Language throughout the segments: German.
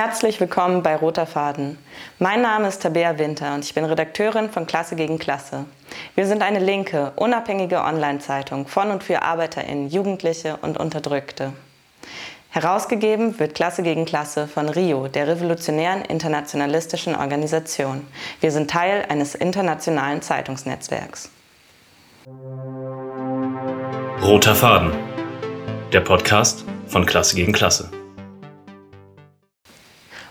Herzlich willkommen bei Roter Faden. Mein Name ist Tabea Winter und ich bin Redakteurin von Klasse gegen Klasse. Wir sind eine linke, unabhängige Online-Zeitung von und für ArbeiterInnen, Jugendliche und Unterdrückte. Herausgegeben wird Klasse gegen Klasse von RIO, der revolutionären internationalistischen Organisation. Wir sind Teil eines internationalen Zeitungsnetzwerks. Roter Faden, der Podcast von Klasse gegen Klasse.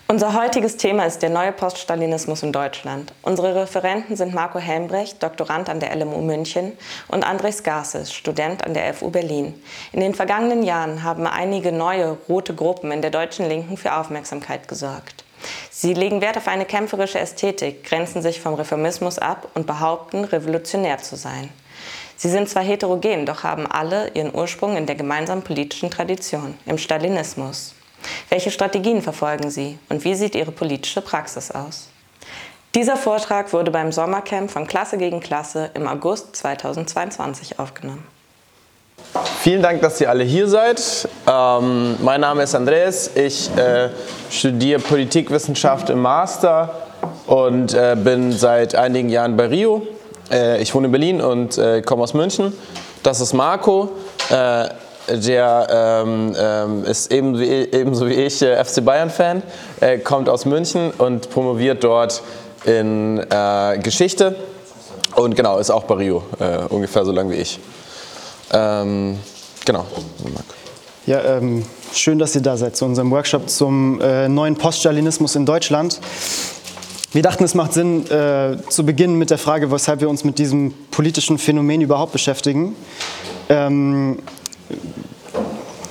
Unser heutiges Thema ist der neue Poststalinismus in Deutschland. Unsere Referenten sind Marco Helmbrecht, Doktorand an der LMU München, und Andres Garces, Student an der FU Berlin. In den vergangenen Jahren haben einige neue rote Gruppen in der deutschen Linken für Aufmerksamkeit gesorgt. Sie legen Wert auf eine kämpferische Ästhetik, grenzen sich vom Reformismus ab und behaupten, revolutionär zu sein. Sie sind zwar heterogen, doch haben alle ihren Ursprung in der gemeinsamen politischen Tradition, im Stalinismus. Welche Strategien verfolgen Sie und wie sieht Ihre politische Praxis aus? Dieser Vortrag wurde beim Sommercamp von Klasse gegen Klasse im August 2022 aufgenommen. Vielen Dank, dass ihr alle hier seid. Ähm, mein Name ist Andreas. Ich äh, studiere Politikwissenschaft im Master und äh, bin seit einigen Jahren bei Rio. Äh, ich wohne in Berlin und äh, komme aus München. Das ist Marco. Der ähm, ähm, ist eben wie, ebenso wie ich äh, FC Bayern-Fan, äh, kommt aus München und promoviert dort in äh, Geschichte und genau, ist auch bei Rio, äh, ungefähr so lang wie ich. Ähm, genau. Ja, ähm, schön, dass ihr da seid zu unserem Workshop zum äh, neuen Poststalinismus in Deutschland. Wir dachten, es macht Sinn, äh, zu beginnen mit der Frage, weshalb wir uns mit diesem politischen Phänomen überhaupt beschäftigen. Ähm,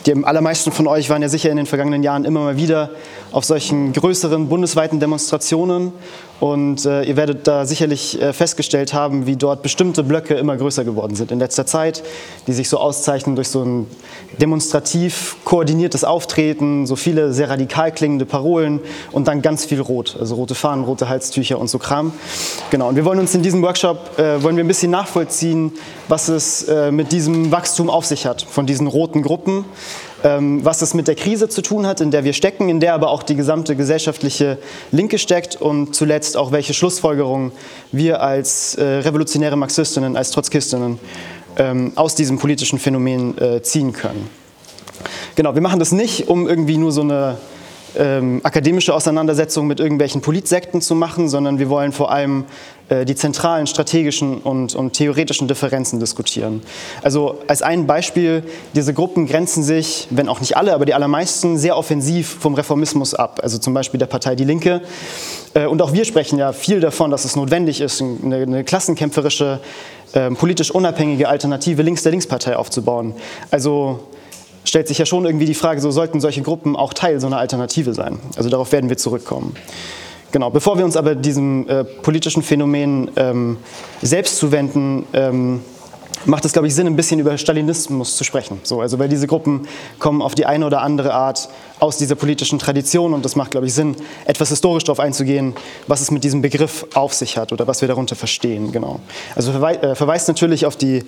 die allermeisten von euch waren ja sicher in den vergangenen Jahren immer mal wieder auf solchen größeren bundesweiten Demonstrationen und äh, ihr werdet da sicherlich äh, festgestellt haben, wie dort bestimmte Blöcke immer größer geworden sind in letzter Zeit, die sich so auszeichnen durch so ein demonstrativ koordiniertes Auftreten, so viele sehr radikal klingende Parolen und dann ganz viel Rot, also rote Fahnen, rote Halstücher und so Kram. Genau, und wir wollen uns in diesem Workshop äh, wollen wir ein bisschen nachvollziehen, was es äh, mit diesem Wachstum auf sich hat, von diesen roten Gruppen was es mit der Krise zu tun hat, in der wir stecken, in der aber auch die gesamte gesellschaftliche Linke steckt und zuletzt auch welche Schlussfolgerungen wir als äh, revolutionäre Marxistinnen, als Trotzkistinnen ähm, aus diesem politischen Phänomen äh, ziehen können. Genau, wir machen das nicht, um irgendwie nur so eine ähm, akademische Auseinandersetzung mit irgendwelchen Politsekten zu machen, sondern wir wollen vor allem die zentralen strategischen und, und, theoretischen Differenzen diskutieren. Also als ein Beispiel, diese Gruppen grenzen sich, wenn auch nicht alle, aber die allermeisten, sehr offensiv vom Reformismus ab. Also zum Beispiel der Partei Die Linke. Äh, und auch wir sprechen ja viel davon, dass es notwendig ist, eine, eine klassenkämpferische, äh, politisch unabhängige Alternative links der Linkspartei aufzubauen. Also stellt sich ja schon irgendwie die Frage, so sollten solche Gruppen auch Teil so einer Alternative sein. Also darauf werden wir zurückkommen. Genau, bevor wir uns aber diesem äh, politischen Phänomen ähm, selbst zuwenden, ähm, macht es, glaube ich, Sinn, ein bisschen über Stalinismus zu sprechen. So, also weil diese Gruppen kommen auf die eine oder andere Art aus dieser politischen Tradition und das macht, glaube ich, Sinn, etwas historisch darauf einzugehen, was es mit diesem Begriff auf sich hat oder was wir darunter verstehen. Genau. Also äh, verweist natürlich auf die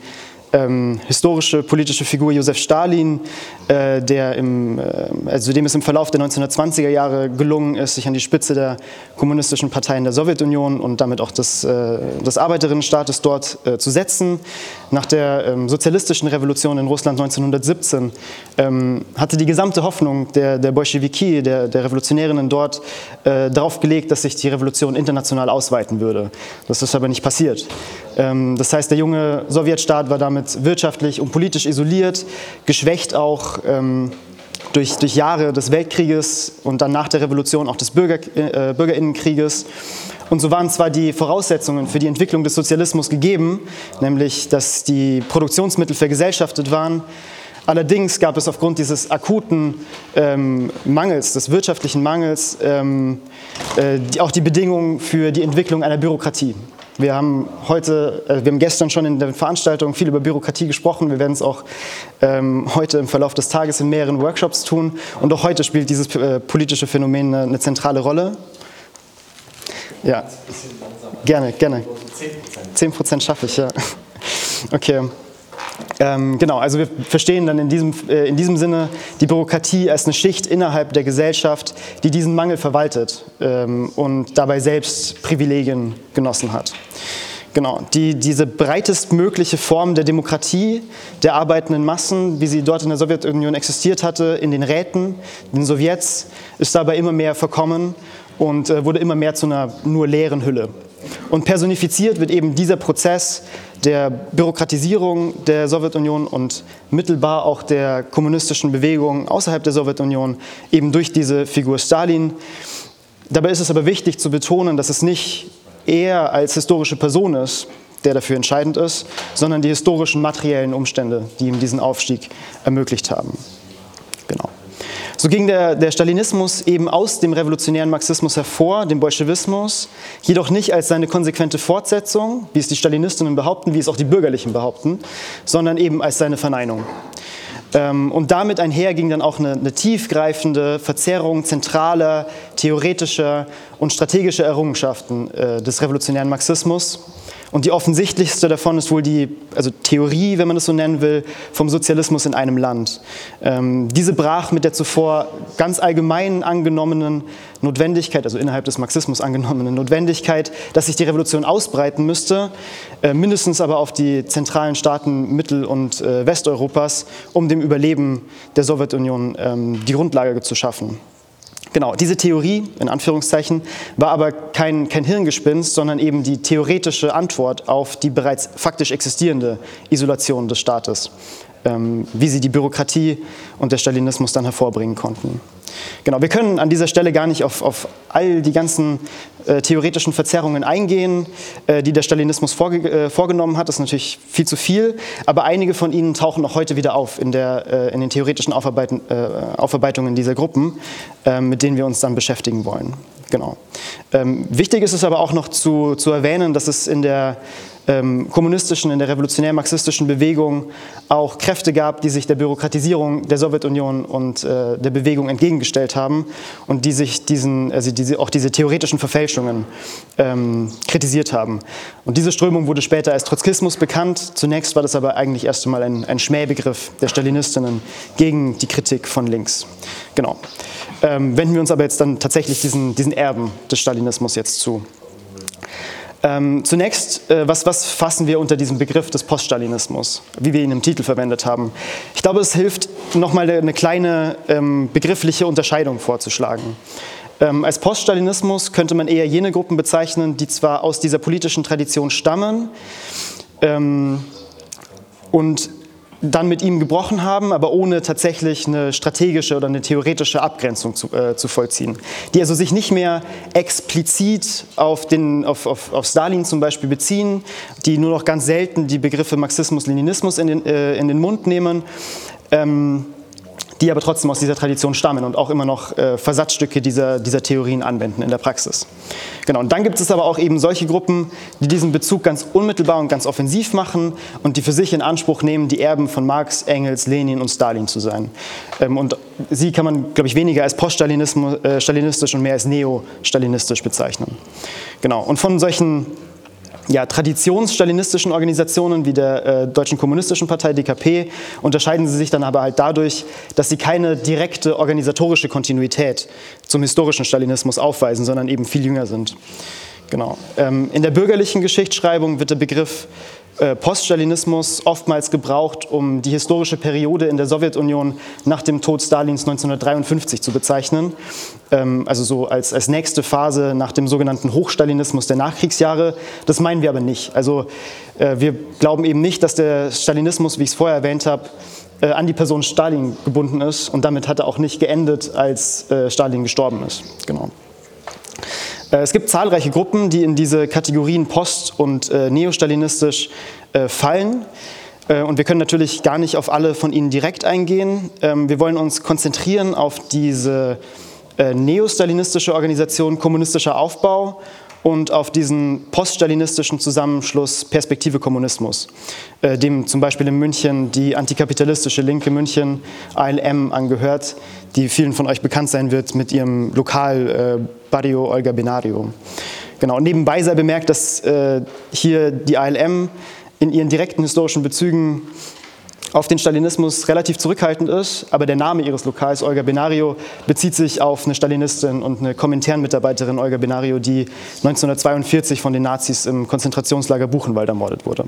ähm, historische politische Figur Josef Stalin, äh, der im, äh, also dem es im Verlauf der 1920er Jahre gelungen ist, sich an die Spitze der kommunistischen Parteien der Sowjetunion und damit auch des, äh, des Arbeiterinnenstaates dort äh, zu setzen. Nach der ähm, sozialistischen Revolution in Russland 1917 ähm, hatte die gesamte Hoffnung der, der Bolschewiki, der, der Revolutionärinnen dort, äh, darauf gelegt, dass sich die Revolution international ausweiten würde. Das ist aber nicht passiert. Ähm, das heißt, der junge Sowjetstaat war damit wirtschaftlich und politisch isoliert, geschwächt auch ähm, durch, durch Jahre des Weltkrieges und dann nach der Revolution auch des Bürger, äh, Bürgerinnenkrieges. Und so waren zwar die Voraussetzungen für die Entwicklung des Sozialismus gegeben, nämlich dass die Produktionsmittel vergesellschaftet waren, Allerdings gab es aufgrund dieses akuten ähm, Mangels, des wirtschaftlichen Mangels, ähm, äh, die, auch die Bedingungen für die Entwicklung einer Bürokratie. Wir haben heute, äh, wir haben gestern schon in der Veranstaltung viel über Bürokratie gesprochen. Wir werden es auch ähm, heute im Verlauf des Tages in mehreren Workshops tun. Und auch heute spielt dieses äh, politische Phänomen eine, eine, zentrale Rolle. Ja, gerne, gerne. 10 Prozent schaffe ich, ja. Okay. Ähm, genau, also wir verstehen dann in diesem, äh, in diesem Sinne die Bürokratie als eine Schicht innerhalb der Gesellschaft, die diesen Mangel verwaltet ähm, und dabei selbst Privilegien genossen hat. Genau, die, diese breitestmögliche Form der Demokratie der arbeitenden Massen, wie sie dort in der Sowjetunion existiert hatte, in den Räten, den Sowjets, ist dabei immer mehr verkommen und äh, wurde immer mehr zu einer nur leeren Hülle. Und personifiziert wird eben dieser Prozess der Bürokratisierung der Sowjetunion und mittelbar auch der kommunistischen Bewegung außerhalb der Sowjetunion eben durch diese Figur Stalin. Dabei ist es aber wichtig zu betonen, dass es nicht er als historische Person ist, der dafür entscheidend ist, sondern die historischen materiellen Umstände, die ihm diesen Aufstieg ermöglicht haben. Genau. So ging der, der, Stalinismus eben aus dem revolutionären Marxismus hervor, dem Bolschewismus, jedoch nicht als seine konsequente Fortsetzung, wie es die Stalinistinnen behaupten, wie es auch die Bürgerlichen behaupten, sondern eben als seine Verneinung. Ähm, und damit einher ging dann auch eine, eine tiefgreifende Verzerrung zentraler, theoretischer und strategischer Errungenschaften äh, des revolutionären Marxismus und die offensichtlichste davon ist wohl die also Theorie, wenn man es so nennen will, vom Sozialismus in einem Land. Ähm, diese brach mit der zuvor ganz allgemein angenommenen Notwendigkeit, also innerhalb des Marxismus angenommenen Notwendigkeit, dass sich die Revolution ausbreiten müsste, äh, mindestens aber auf die zentralen Staaten Mittel- und äh, Westeuropas, um dem Überleben der Sowjetunion ähm, die Grundlage zu schaffen. Genau, diese Theorie, in Anführungszeichen, war aber kein, kein Hirngespinst, sondern eben die theoretische Antwort auf die bereits faktisch existierende Isolation des Staates, ähm, wie sie die Bürokratie und der Stalinismus dann hervorbringen konnten. Genau, wir können an dieser Stelle gar nicht auf, auf all die ganzen äh, theoretischen Verzerrungen eingehen, äh, die der Stalinismus vorge äh, vorgenommen hat. Das ist natürlich viel zu viel, aber einige von ihnen tauchen auch heute wieder auf in, der, äh, in den theoretischen äh, Aufarbeitungen dieser Gruppen, äh, mit denen wir uns dann beschäftigen wollen. Genau. Ähm, wichtig ist es aber auch noch zu, zu erwähnen, dass es in der ähm, kommunistischen, in der revolutionär-marxistischen Bewegung auch Kräfte gab, die sich der Bürokratisierung der Sowjetunion und äh, der Bewegung entgegengestellt haben und die sich diesen, also diese, auch diese theoretischen Verfälschungen ähm, kritisiert haben. Und diese Strömung wurde später als Trotzkismus bekannt. Zunächst war das aber eigentlich erst einmal ein, ein Schmähbegriff der Stalinistinnen gegen die Kritik von links. Genau. Ähm, wenden wir uns aber jetzt dann tatsächlich diesen, diesen Erben des Stalinismus jetzt zu. Ähm, zunächst, äh, was, was, fassen wir unter diesem Begriff des Poststalinismus, wie wir ihn im Titel verwendet haben? Ich glaube, es hilft, nochmal eine kleine ähm, begriffliche Unterscheidung vorzuschlagen. Ähm, als Poststalinismus könnte man eher jene Gruppen bezeichnen, die zwar aus dieser politischen Tradition stammen ähm, und dann mit ihm gebrochen haben, aber ohne tatsächlich eine strategische oder eine theoretische Abgrenzung zu, äh, zu vollziehen. Die also sich nicht mehr explizit auf, den, auf, auf, auf Stalin zum Beispiel beziehen, die nur noch ganz selten die Begriffe Marxismus, Leninismus in den, äh, in den Mund nehmen. Ähm, die aber trotzdem aus dieser Tradition stammen und auch immer noch äh, Versatzstücke dieser, dieser Theorien anwenden in der Praxis. Genau, und dann gibt es aber auch eben solche Gruppen, die diesen Bezug ganz unmittelbar und ganz offensiv machen und die für sich in Anspruch nehmen, die Erben von Marx, Engels, Lenin und Stalin zu sein. Ähm, und sie kann man, glaube ich, weniger als poststalinistisch äh, und mehr als neo-stalinistisch bezeichnen. Genau, und von solchen ja, traditionsstalinistischen Organisationen wie der äh, Deutschen Kommunistischen Partei DKP unterscheiden sie sich dann aber halt dadurch, dass sie keine direkte organisatorische Kontinuität zum historischen Stalinismus aufweisen, sondern eben viel jünger sind. Genau. Ähm, in der bürgerlichen Geschichtsschreibung wird der Begriff äh, Poststalinismus oftmals gebraucht, um die historische Periode in der Sowjetunion nach dem Tod Stalins 1953 zu bezeichnen. Ähm, also so als, als nächste Phase nach dem sogenannten Hochstalinismus der Nachkriegsjahre. Das meinen wir aber nicht. Also äh, wir glauben eben nicht, dass der Stalinismus, wie ich es vorher erwähnt habe, äh, an die Person Stalin gebunden ist und damit hat er auch nicht geendet, als Stalin gestorben ist. Genau. Äh, es gibt zahlreiche Gruppen, die in diese Kategorien post- und äh, neostalinistisch äh, fallen. Äh, und wir können natürlich gar nicht auf alle von ihnen direkt eingehen. Ähm, wir wollen uns konzentrieren auf diese äh, neostalinistische Organisation kommunistischer Aufbau und auf diesen poststalinistischen Zusammenschluss Perspektive Kommunismus, äh, dem zum Beispiel in München die antikapitalistische Linke München ALM angehört, die vielen von euch bekannt sein wird mit ihrem Lokal äh, Barrio Olga Benario. Genau, nebenbei sei bemerkt, dass äh, hier die ALM in ihren direkten historischen Bezügen auf den Stalinismus relativ zurückhaltend ist, aber der Name ihres Lokals, Olga Benario, bezieht sich auf eine Stalinistin und eine Kominternmitarbeiterin, Olga Benario, die 1942 von den Nazis im Konzentrationslager Buchenwald ermordet wurde.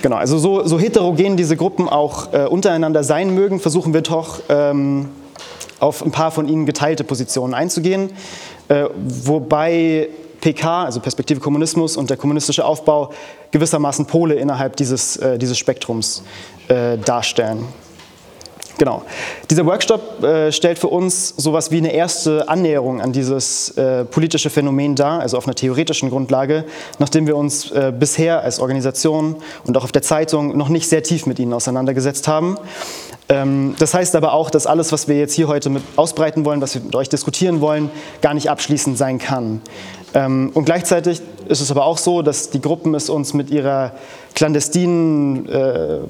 Genau, also so, so heterogen diese Gruppen auch äh, untereinander sein mögen, versuchen wir doch ähm, auf ein paar von ihnen geteilte Positionen einzugehen, äh, wobei PK, also Perspektive Kommunismus und der kommunistische Aufbau gewissermaßen Pole innerhalb dieses, äh, dieses Spektrums äh, darstellen. Genau. Dieser Workshop äh, stellt für uns sowas wie eine erste Annäherung an dieses äh, politische Phänomen dar, also auf einer theoretischen Grundlage, nachdem wir uns äh, bisher als Organisation und auch auf der Zeitung noch nicht sehr tief mit ihnen auseinandergesetzt haben. Ähm, das heißt aber auch, dass alles, was wir jetzt hier heute mit ausbreiten wollen, was wir mit euch diskutieren wollen, gar nicht abschließend sein kann. Ähm, und gleichzeitig ist es aber auch so, dass die Gruppen es uns mit ihrer clandestinen äh,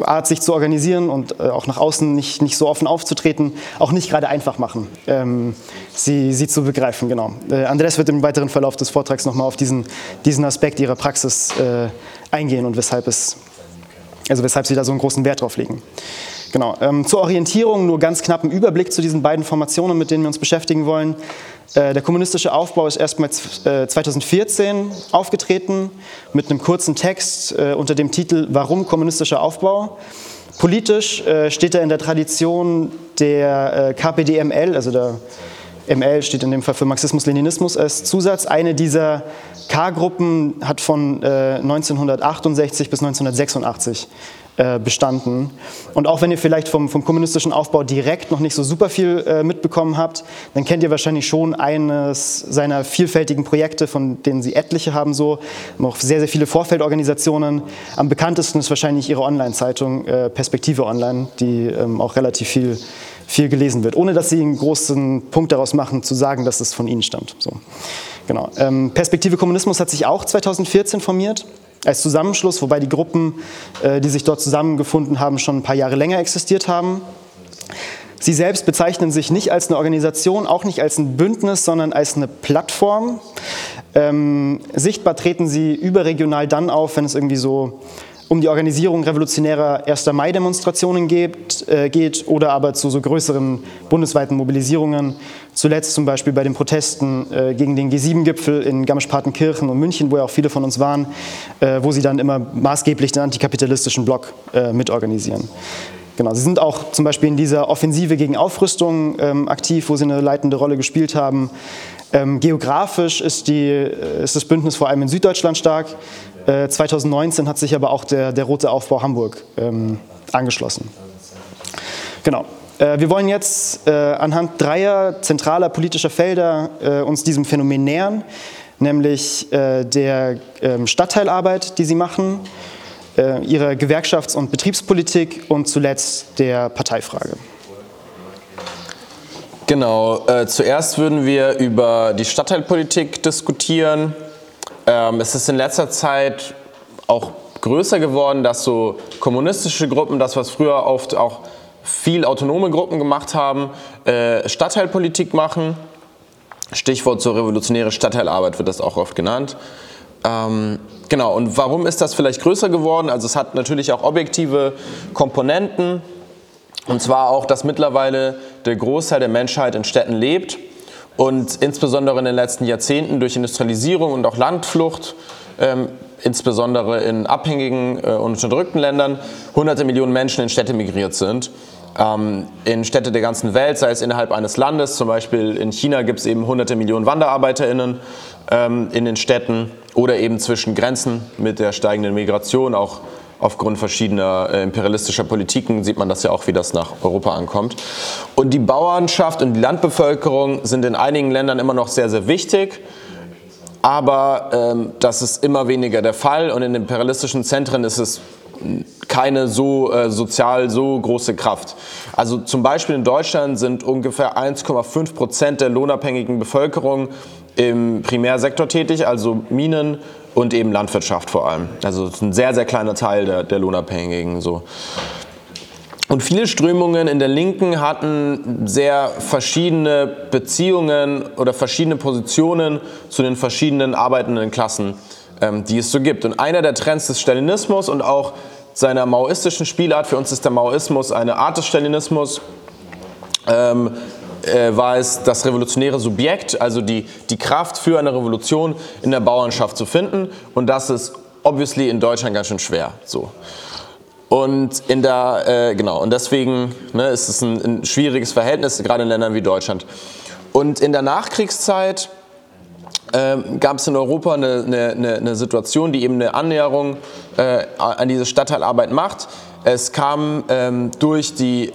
Art, sich zu organisieren und äh, auch nach außen nicht, nicht so offen aufzutreten, auch nicht gerade einfach machen, ähm, sie, sie zu begreifen. Genau. Äh, Andreas wird im weiteren Verlauf des Vortrags nochmal auf diesen, diesen Aspekt ihrer Praxis äh, eingehen und weshalb, es, also weshalb sie da so einen großen Wert drauf legen. Genau. Ähm, zur Orientierung nur ganz knapp einen Überblick zu diesen beiden Formationen, mit denen wir uns beschäftigen wollen. Äh, der kommunistische Aufbau ist erstmals 2014 äh, aufgetreten mit einem kurzen Text äh, unter dem Titel Warum kommunistischer Aufbau? Politisch steht er in der Tradition der KPDML, also der ML steht in dem Fall für Marxismus-Leninismus als Zusatz. Eine dieser K-Gruppen hat von 1968 bis 1986 äh, bestanden. Und auch wenn ihr vielleicht vom, vom, kommunistischen Aufbau direkt noch nicht so super viel äh, mitbekommen habt, dann kennt ihr wahrscheinlich schon eines seiner vielfältigen Projekte, von denen sie etliche haben, so noch sehr, sehr viele Vorfeldorganisationen. Am bekanntesten ist wahrscheinlich ihre Online-Zeitung äh, Perspektive Online, die ähm, auch relativ viel viel gelesen wird, ohne dass sie einen großen Punkt daraus machen, zu sagen, dass es von ihnen stammt. So. Genau. Ähm, Perspektive Kommunismus hat sich auch 2014 formiert als Zusammenschluss, wobei die Gruppen, äh, die sich dort zusammengefunden haben, schon ein paar Jahre länger existiert haben. Sie selbst bezeichnen sich nicht als eine Organisation, auch nicht als ein Bündnis, sondern als eine Plattform. Ähm, sichtbar treten sie überregional dann auf, wenn es irgendwie so um die Organisierung revolutionärer 1. Mai-Demonstrationen geht, äh, geht oder aber zu so größeren bundesweiten Mobilisierungen. Zuletzt zum Beispiel bei den Protesten äh, gegen den G7-Gipfel in Garmisch-Partenkirchen und München, wo ja auch viele von uns waren, äh, wo sie dann immer maßgeblich den antikapitalistischen Block äh, mitorganisieren. Genau, sie sind auch zum Beispiel in dieser Offensive gegen Aufrüstung ähm, aktiv, wo sie eine leitende Rolle gespielt haben. Ähm, geografisch ist, die, äh, ist das Bündnis vor allem in Süddeutschland stark. 2019 äh, hat sich aber auch der, der Rote Aufbau Hamburg ähm, angeschlossen. Genau. Äh, wir wollen jetzt äh, anhand dreier zentraler politischer Felder äh, uns diesem Phänomen nähern, nämlich äh, der ähm, Stadtteilarbeit, die sie machen, äh, ihrer Gewerkschafts- und Betriebspolitik und zuletzt der Parteifrage. Genau, zuerst würden wir über die Stadtteilpolitik diskutieren ähm, es ist in letzter Zeit auch größer geworden, dass so kommunistische Gruppen, das was früher oft auch viel autonome Gruppen gemacht haben, äh, Stadtteilpolitik machen. Stichwort so revolutionäre Stadtteilarbeit wird das auch oft genannt. Ähm, genau, und warum ist das vielleicht größer geworden? Also es hat natürlich auch objektive Komponenten. Und zwar auch, dass mittlerweile der Großteil der Menschheit in Städten lebt und insbesondere in den letzten Jahrzehnten durch Industrialisierung und auch Landflucht, ähm, insbesondere in abhängigen äh, und unterdrückten Ländern, hunderte Millionen Menschen in Städte migriert sind. Ähm, in Städte der ganzen Welt, sei es innerhalb eines Landes, zum Beispiel in China gibt es eben hunderte Millionen WanderarbeiterInnen ähm, in den Städten oder eben zwischen Grenzen mit der steigenden Migration, auch aufgrund verschiedener äh, imperialistischer Politiken sieht man das ja auch, wie das nach Europa ankommt. Und die Bauernschaft und die Landbevölkerung sind in einigen Ländern immer noch sehr, sehr wichtig. Aber ähm, das ist immer weniger der Fall und in imperialistischen Zentren ist es keine so äh, sozial so große Kraft. Also zum Beispiel in Deutschland sind ungefähr 1,5 Prozent der lohnabhängigen Bevölkerung im Primärsektor tätig, also Minen, und eben Landwirtschaft vor allem. Also ein sehr, sehr kleiner Teil der, der Lohnabhängigen. So. Und viele Strömungen in der Linken hatten sehr verschiedene Beziehungen oder verschiedene Positionen zu den verschiedenen arbeitenden Klassen, ähm, die es so gibt. Und einer der Trends des Stalinismus und auch seiner maoistischen Spielart, für uns ist der Maoismus eine Art des Stalinismus, ähm, äh, war es das revolutionäre Subjekt, also die, die Kraft für eine Revolution in der Bauernschaft zu finden. Und das ist obviously in Deutschland ganz schön schwer. So. Und in der, äh, genau, und deswegen ne, ist es ein, ein schwieriges Verhältnis, gerade in Ländern wie Deutschland. Und in der Nachkriegszeit ähm, gab es in Europa eine, eine, eine, Situation, die eben eine Annäherung äh, an diese Stadtteilarbeit macht. Es kam ähm, durch, die,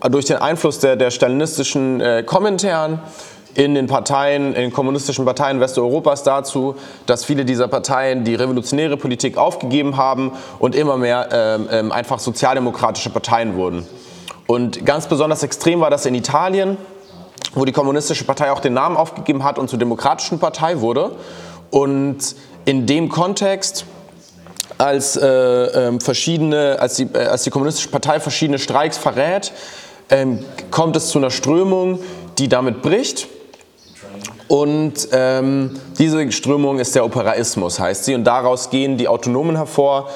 durch den Einfluss der, der stalinistischen äh, Kommentaren in den Parteien, in kommunistischen Parteien Westeuropas dazu, dass viele dieser Parteien die revolutionäre Politik aufgegeben haben und immer mehr ähm, ähm, einfach sozialdemokratische Parteien wurden. Und ganz besonders extrem war das in Italien, wo die kommunistische Partei auch den Namen aufgegeben hat und zur demokratischen Partei wurde. Und in dem Kontext als, äh, äh, verschiedene, als, die, äh, als die kommunistische Partei verschiedene Streiks verrät, ähm, kommt es zu einer Strömung, die damit bricht und ähm, diese Strömung ist der Operaismus, heißt sie. Und daraus gehen die Autonomen hervor.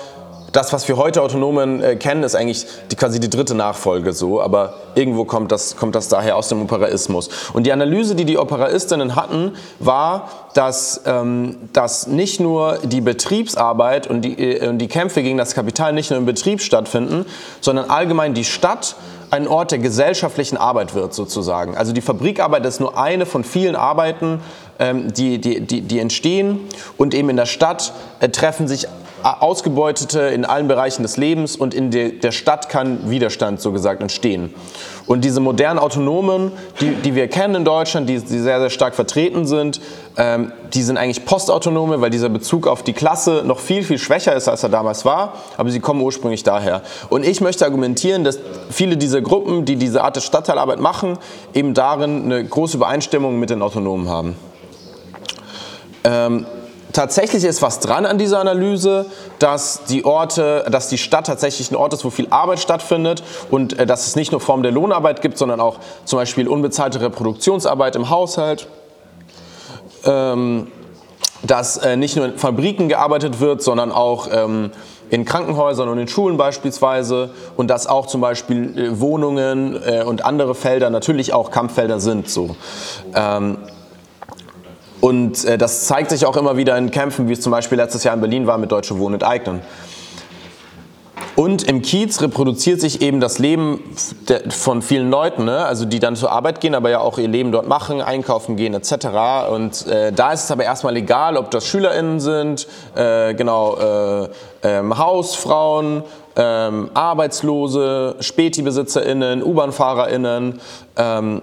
Das, was wir heute Autonomen äh, kennen, ist eigentlich die, quasi die dritte Nachfolge so, aber irgendwo kommt das, kommt das daher aus dem Operaismus. Und die Analyse, die die Operaistinnen hatten, war, dass, ähm, dass nicht nur die Betriebsarbeit und die, äh, und die Kämpfe gegen das Kapital nicht nur im Betrieb stattfinden, sondern allgemein die Stadt ein Ort der gesellschaftlichen Arbeit wird, sozusagen. Also die Fabrikarbeit ist nur eine von vielen Arbeiten, ähm, die, die, die, die entstehen und eben in der Stadt äh, treffen sich Ausgebeutete in allen Bereichen des Lebens und in der Stadt kann Widerstand, so gesagt, entstehen. Und diese modernen Autonomen, die, die wir kennen in Deutschland, die, die sehr, sehr stark vertreten sind, ähm, die sind eigentlich Postautonome, weil dieser Bezug auf die Klasse noch viel, viel schwächer ist, als er damals war, aber sie kommen ursprünglich daher. Und ich möchte argumentieren, dass viele dieser Gruppen, die diese Art der Stadtteilarbeit machen, eben darin eine große Übereinstimmung mit den Autonomen haben. Ähm, tatsächlich ist was dran an dieser Analyse, dass die Orte, dass die Stadt tatsächlich ein Ort ist, wo viel Arbeit stattfindet und äh, dass es nicht nur Form der Lohnarbeit gibt, sondern auch zum Beispiel unbezahlte Reproduktionsarbeit im Haushalt. Ähm, dass äh, nicht nur in Fabriken gearbeitet wird, sondern auch ähm, in Krankenhäusern und in Schulen beispielsweise und dass auch zum Beispiel äh, Wohnungen äh, und andere Felder natürlich auch Kampffelder sind. So. Ähm, und äh, das zeigt sich auch immer wieder in Kämpfen, wie es zum Beispiel letztes Jahr in Berlin war mit Deutsche Wohnen enteignen. Und im Kiez reproduziert sich eben das Leben von vielen Leuten, ne? also die dann zur Arbeit gehen, aber ja auch ihr Leben dort machen, einkaufen gehen etc. Und äh, da ist es aber erstmal egal, ob das SchülerInnen sind, äh, genau, äh, ähm, Hausfrauen, ähm, Arbeitslose, Späti-BesitzerInnen, U-Bahn-FahrerInnen. Ähm,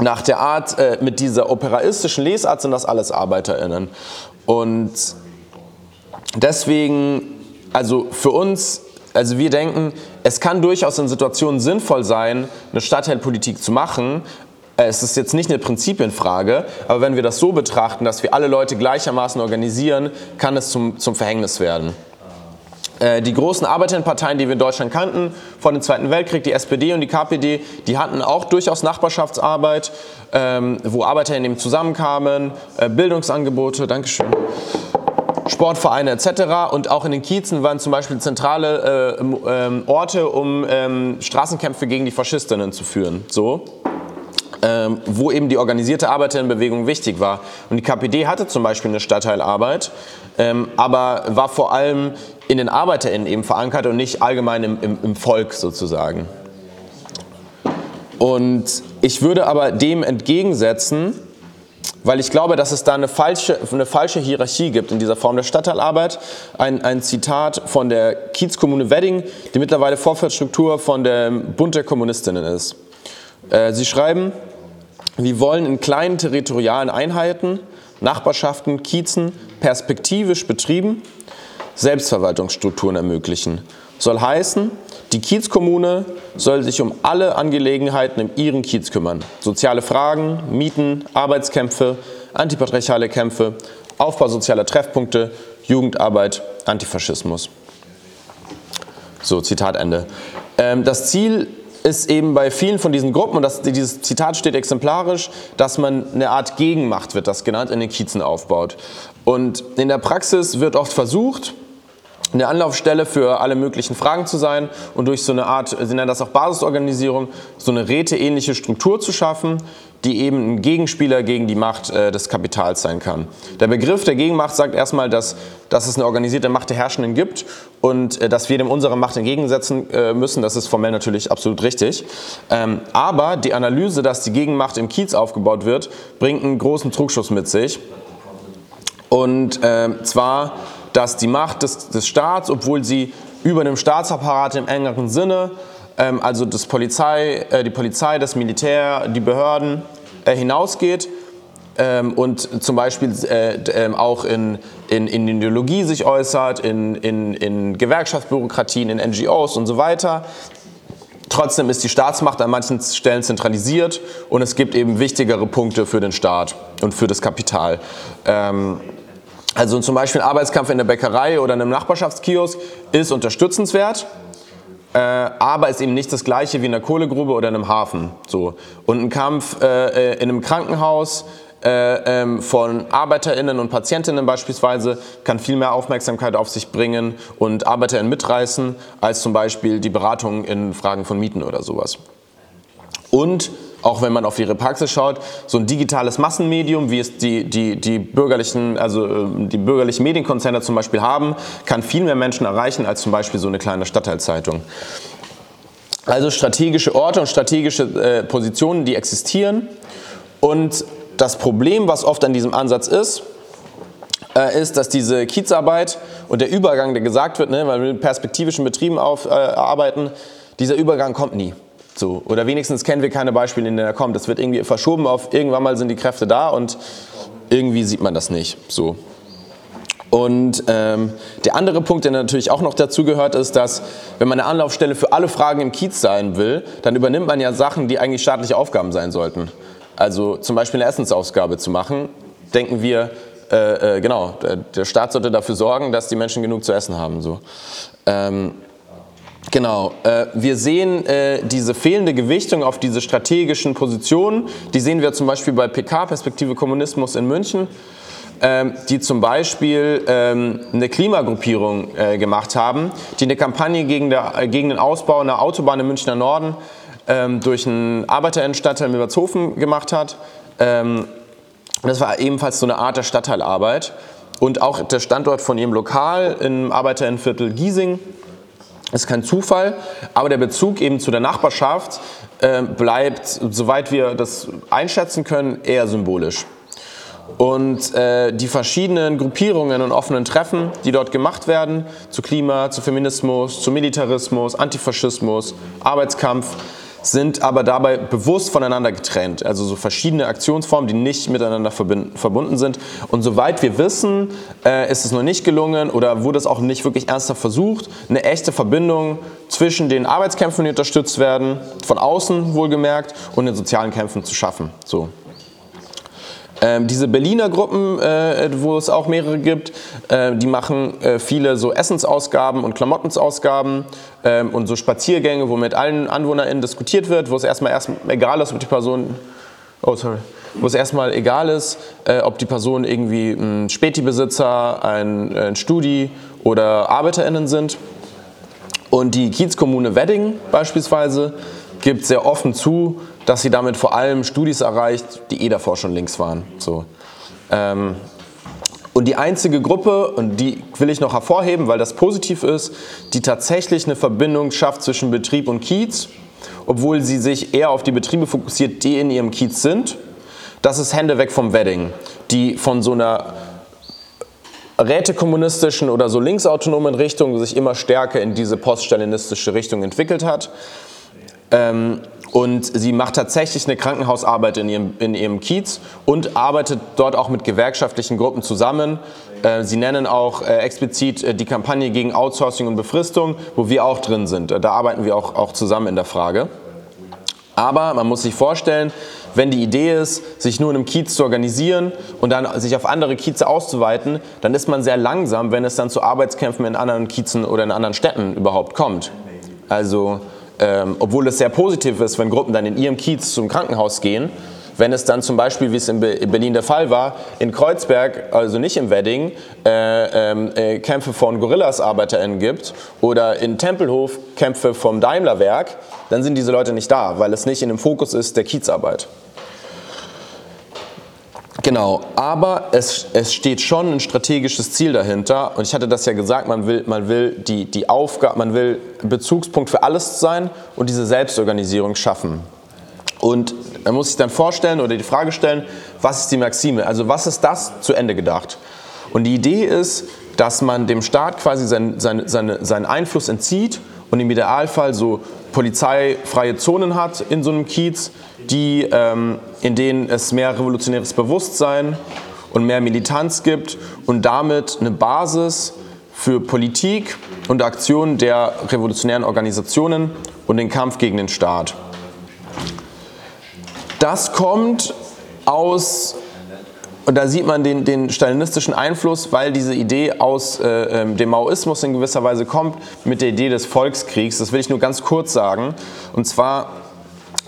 nach der Art, äh, mit dieser operaistischen Lesart sind das alles ArbeiterInnen. Und deswegen, also für uns, also wir denken, es kann durchaus in Situationen sinnvoll sein, eine Stadtteilpolitik zu machen. Äh, es ist jetzt nicht eine Prinzipienfrage, aber wenn wir das so betrachten, dass wir alle Leute gleichermaßen organisieren, kann es zum, zum Verhängnis werden. Äh, die großen Arbeiterinnenparteien, die wir in Deutschland kannten, vor dem Zweiten Weltkrieg, die SPD und die KPD, die hatten auch durchaus Nachbarschaftsarbeit, ähm, wo Arbeiterinnen eben zusammenkamen, äh, Bildungsangebote, Dankeschön, Sportvereine etc. Und auch in den Kiezen waren zum Beispiel zentrale äh, ähm, Orte, um ähm, Straßenkämpfe gegen die Faschistinnen zu führen. So. Ähm, wo eben die organisierte Arbeiterinnenbewegung wichtig war. Und die KPD hatte zum Beispiel eine Stadtteilarbeit, ähm, aber war vor allem in den ArbeiterInnen eben verankert und nicht allgemein im, im, im Volk sozusagen. Und ich würde aber dem entgegensetzen, weil ich glaube, dass es da eine falsche, eine falsche Hierarchie gibt in dieser Form der Stadtteilarbeit. Ein, ein Zitat von der Kiezkommune Wedding, die mittlerweile Vorfeldstruktur von der Bund der Kommunistinnen ist. Äh, sie schreiben, wir wollen in kleinen territorialen Einheiten, Nachbarschaften, Kiezen perspektivisch betrieben Selbstverwaltungsstrukturen ermöglichen. Soll heißen, die Kiezkommune soll sich um alle Angelegenheiten in ihren Kiez kümmern. Soziale Fragen, Mieten, Arbeitskämpfe, antipatriarchale Kämpfe, Aufbau sozialer Treffpunkte, Jugendarbeit, Antifaschismus. So, Zitat Ende. Ähm, das Ziel ist eben bei vielen von diesen Gruppen, und das, dieses Zitat steht exemplarisch, dass man eine Art Gegenmacht, wird das genannt, in den Kiezen aufbaut. Und in der Praxis wird oft versucht, eine Anlaufstelle für alle möglichen Fragen zu sein und durch so eine Art, sie nennen das auch Basisorganisierung, so eine räteähnliche Struktur zu schaffen, die eben ein Gegenspieler gegen die Macht äh, des Kapitals sein kann. Der Begriff der Gegenmacht sagt erstmal, dass, dass es eine organisierte Macht der Herrschenden gibt und äh, dass wir dem unsere Macht entgegensetzen äh, müssen. Das ist formell natürlich absolut richtig. Ähm, aber die Analyse, dass die Gegenmacht im Kiez aufgebaut wird, bringt einen großen Trugschuss mit sich. Und ähm, zwar, dass die Macht des, des Staats, obwohl sie über dem Staatsapparat im engeren Sinne ähm, also das Polizei, äh, die Polizei, das Militär, die Behörden äh, hinausgeht ähm, und zum Beispiel äh, ähm, auch in, in, in, Ideologie sich äußert, in, in, in Gewerkschaftsbürokratien, in NGOs und so weiter. Trotzdem ist die Staatsmacht an manchen Stellen zentralisiert und es gibt eben wichtigere Punkte für den Staat und für das Kapital. Ähm, also zum Beispiel ein Arbeitskampf in der Bäckerei oder einem Nachbarschaftskiosk ist unterstützenswert, äh, aber ist eben nicht das gleiche wie in einer Kohlegrube oder in einem Hafen. So. Und ein Kampf äh, äh in einem Krankenhaus äh, ähm, von ArbeiterInnen und PatientInnen beispielsweise kann viel mehr Aufmerksamkeit auf sich bringen und ArbeiterInnen mitreißen, als zum Beispiel die Beratung in Fragen von Mieten oder sowas. Und auch wenn man auf ihre Praxis schaut, so ein digitales Massenmedium, wie es die, die, die, bürgerlichen, also äh, die bürgerlichen Medienkonzerne zum Beispiel haben, kann viel mehr Menschen erreichen als zum Beispiel so eine kleine Stadtteilzeitung. Also strategische Orte und strategische äh, Positionen, die existieren. Und das Problem, was oft an diesem Ansatz ist, äh, ist, dass diese Kiezarbeit und der Übergang, der gesagt wird, ne, weil wir mit perspektivischen Betrieben auf, äh, arbeiten, dieser Übergang kommt nie. So, oder wenigstens kennen wir keine Beispiele, in denen er kommt. Das wird irgendwie verschoben auf irgendwann mal sind die Kräfte da und irgendwie sieht man das nicht. So. Und ähm, der andere Punkt, der natürlich auch noch dazu gehört, ist, dass wenn man eine Anlaufstelle für alle Fragen im Kiez sein will, dann übernimmt man ja Sachen, die eigentlich staatliche Aufgaben sein sollten. Also zum Beispiel eine Essensausgabe zu machen, denken wir, äh, äh, genau, der Staat sollte dafür sorgen, dass die Menschen genug zu essen haben. So. Ähm, Genau, äh, wir sehen äh, diese fehlende Gewichtung auf diese strategischen Positionen, die sehen wir zum Beispiel bei PK, Perspektive Kommunismus in München, ähm, die zum Beispiel ähm, eine Klimagruppierung äh, gemacht haben, die eine Kampagne gegen, der, gegen den Ausbau einer Autobahn im Münchner Norden ähm, durch einen Arbeiterinnenstadtteil Milbertshofen gemacht hat. das war ebenfalls so eine Art der Stadtteilarbeit und auch der Standort von ihrem Lokal im Arbeiterinnenviertel Giesing ist kein Zufall, aber der Bezug eben zu der Nachbarschaft äh, bleibt, soweit wir das einschätzen können, eher symbolisch. Und äh, die verschiedenen Gruppierungen und offenen Treffen, die dort gemacht werden, zu Klima, zu Feminismus, zu Militarismus, Antifaschismus, Arbeitskampf, sind aber dabei bewusst voneinander getrennt. Also so verschiedene Aktionsformen, die nicht miteinander verbunden sind. Und soweit wir wissen, äh, ist es noch nicht gelungen oder wurde es auch nicht wirklich ernsthaft versucht, eine echte Verbindung zwischen den Arbeitskämpfen, die unterstützt werden, von außen wohlgemerkt, und den sozialen Kämpfen zu schaffen. So. Ähm, diese Berliner Gruppen, äh, wo es auch mehrere gibt, äh, die machen äh, viele so Essensausgaben und Klamottensausgaben ähm, und so Spaziergänge, wo mit allen AnwohnerInnen diskutiert wird, wo es erstmal erst egal ist, ob die Person, oh sorry, wo es erstmal egal ist, äh, ob die Person irgendwie ein Späti-Besitzer, ein, ein Studi oder ArbeiterInnen sind. Und die Kiezkommune Wedding beispielsweise gibt sehr offen zu, dass sie damit vor allem Studis erreicht, die eh davor schon links waren. So. Ähm, und die einzige Gruppe, und die will ich noch hervorheben, weil das positiv ist, die tatsächlich eine Verbindung schafft zwischen Betrieb und Kiez, obwohl sie sich eher auf die Betriebe fokussiert, die in ihrem Kiez sind, das ist Hände weg vom Wedding, die von so einer rätekommunistischen oder so linksautonomen Richtung sich immer stärker in diese poststalinistische Richtung entwickelt hat. Ähm, und sie macht tatsächlich eine Krankenhausarbeit in ihrem, in ihrem Kiez und arbeitet dort auch mit gewerkschaftlichen Gruppen zusammen. Äh, sie nennen auch äh, explizit äh, die Kampagne gegen Outsourcing und Befristung, wo wir auch drin sind. Da arbeiten wir auch, auch zusammen in der Frage. Aber man muss sich vorstellen, wenn die Idee ist, sich nur in einem Kiez zu organisieren und dann sich auf andere Kieze auszuweiten, dann ist man sehr langsam, wenn es dann zu Arbeitskämpfen in anderen Kiezen oder in anderen Städten überhaupt kommt. Also ähm, obwohl es sehr positiv ist, wenn Gruppen dann in ihrem Kiez zum Krankenhaus gehen, wenn es dann zum Beispiel, wie es in Berlin der Fall war, in Kreuzberg, also nicht im Wedding, äh, ähm, äh, Kämpfe von Gorillas-ArbeiterInnen gibt oder in Tempelhof Kämpfe vom Daimlerwerk, dann sind diese Leute nicht da, weil es nicht in dem Fokus ist der Kiezarbeit. Genau, aber es, es steht schon ein strategisches Ziel dahinter. Und ich hatte das ja gesagt, man will, man will die, die Aufgabe, man will Bezugspunkt für alles sein und diese Selbstorganisierung schaffen. Und man muss sich dann vorstellen oder die Frage stellen, was ist die Maxime? Also was ist das zu Ende gedacht? Und die Idee ist, dass man dem Staat quasi sein, seine, seine, seinen Einfluss entzieht und im Idealfall so polizeifreie Zonen hat in so einem Kiez, die, ähm, in denen es mehr revolutionäres Bewusstsein und mehr Militanz gibt und damit eine Basis für Politik und Aktionen der revolutionären Organisationen und den Kampf gegen den Staat. Das kommt aus und da sieht man den, den stalinistischen Einfluss, weil diese Idee aus äh, ähm, dem Maoismus in gewisser Weise kommt, mit der Idee des Volkskriegs. Das will ich nur ganz kurz sagen. Und zwar,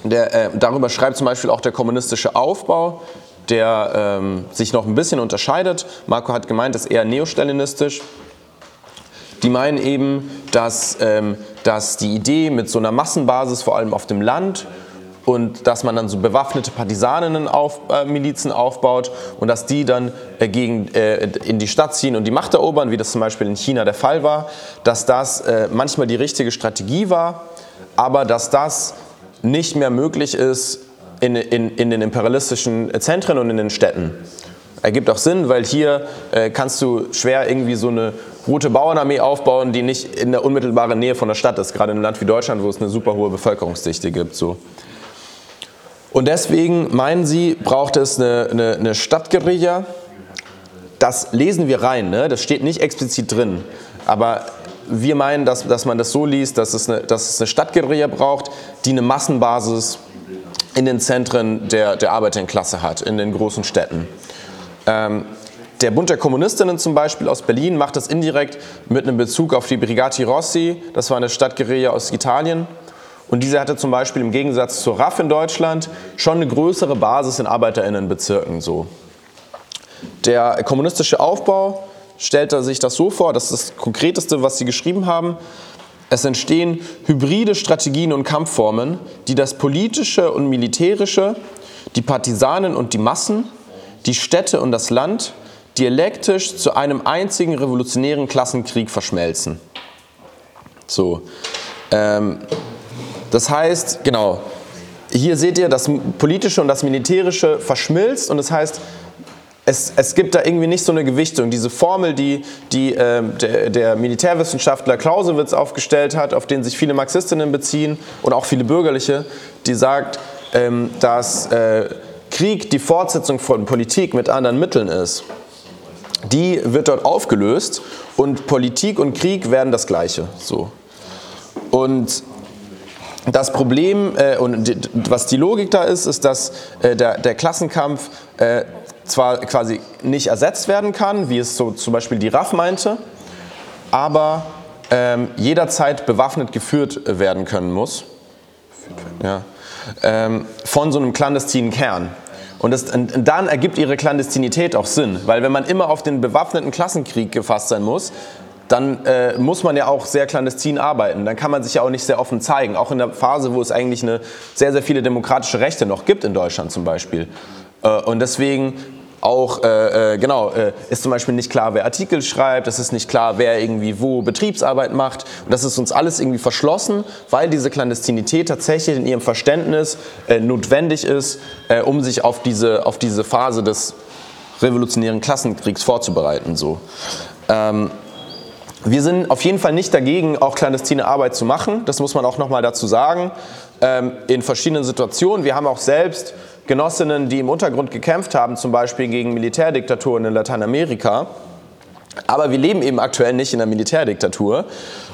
der, äh, darüber schreibt zum Beispiel auch der kommunistische Aufbau, der ähm, sich noch ein bisschen unterscheidet. Marco hat gemeint, ist eher neostalinistisch. Die meinen eben, dass, ähm, dass die Idee mit so einer Massenbasis, vor allem auf dem Land, und dass man dann so bewaffnete Partisanenmilizen auf, äh, aufbaut und dass die dann äh, gegen, äh, in die Stadt ziehen und die Macht erobern, wie das zum Beispiel in China der Fall war, dass das äh, manchmal die richtige Strategie war, aber dass das nicht mehr möglich ist in, in, in den imperialistischen Zentren und in den Städten. Ergibt auch Sinn, weil hier äh, kannst du schwer irgendwie so eine rote Bauernarmee aufbauen, die nicht in der unmittelbaren Nähe von der Stadt ist, gerade in einem Land wie Deutschland, wo es eine super hohe Bevölkerungsdichte gibt. So. Und deswegen meinen Sie, braucht es eine, eine, eine Stadtguerilla. Das lesen wir rein, ne? das steht nicht explizit drin. Aber wir meinen, dass, dass man das so liest, dass es, eine, dass es eine Stadtguerilla braucht, die eine Massenbasis in den Zentren der, der Arbeiterklasse hat, in den großen Städten. Ähm, der Bund der Kommunistinnen zum Beispiel aus Berlin macht das indirekt mit einem Bezug auf die Brigati Rossi, das war eine Stadtguerilla aus Italien. Und diese hatte zum Beispiel im Gegensatz zur RAF in Deutschland schon eine größere Basis in Arbeiterinnenbezirken. So. Der kommunistische Aufbau stellte sich das so vor, das ist das Konkreteste, was sie geschrieben haben. Es entstehen hybride Strategien und Kampfformen, die das Politische und Militärische, die Partisanen und die Massen, die Städte und das Land dialektisch zu einem einzigen revolutionären Klassenkrieg verschmelzen. So. Ähm, das heißt, genau, hier seht ihr, das Politische und das Militärische verschmilzt und das heißt, es, es, gibt da irgendwie nicht so eine Gewichtung. Diese Formel, die, die äh, der, der, Militärwissenschaftler Clausewitz aufgestellt hat, auf den sich viele Marxistinnen beziehen und auch viele bürgerliche, die sagt, ähm, dass äh, Krieg die Fortsetzung von Politik mit anderen Mitteln ist. Die wird dort aufgelöst und Politik und Krieg werden das Gleiche. So. Und das Problem äh, und die, was die Logik da ist, ist, dass äh, der, der, Klassenkampf äh, zwar quasi nicht ersetzt werden kann, wie es so zum Beispiel die RAF meinte, aber ähm, jederzeit bewaffnet geführt werden können muss. Ja, ähm, von so einem clandestinen Kern. Und, das, und, dann ergibt ihre Klandestinität auch Sinn, weil wenn man immer auf den bewaffneten Klassenkrieg gefasst sein muss, dann äh, muss man ja auch sehr clandestin arbeiten. Dann kann man sich ja auch nicht sehr offen zeigen. Auch in der Phase, wo es eigentlich eine, sehr, sehr viele demokratische Rechte noch gibt in Deutschland zum Beispiel. Äh, und deswegen auch, äh, äh genau, äh, ist zum Beispiel nicht klar, wer Artikel schreibt, es ist nicht klar, wer irgendwie wo Betriebsarbeit macht. Und das ist uns alles irgendwie verschlossen, weil diese Klandestinität tatsächlich in ihrem Verständnis äh, notwendig ist, um sich auf diese, auf diese Phase des revolutionären Klassenkriegs vorzubereiten. So. Ähm, wir sind auf jeden Fall nicht dagegen, auch clandestine Arbeit zu machen. Das muss man auch nochmal dazu sagen. Ähm, in verschiedenen Situationen. Wir haben auch selbst Genossinnen, die im Untergrund gekämpft haben, zum Beispiel gegen Militärdiktaturen in Lateinamerika. Aber wir leben eben aktuell nicht in einer Militärdiktatur.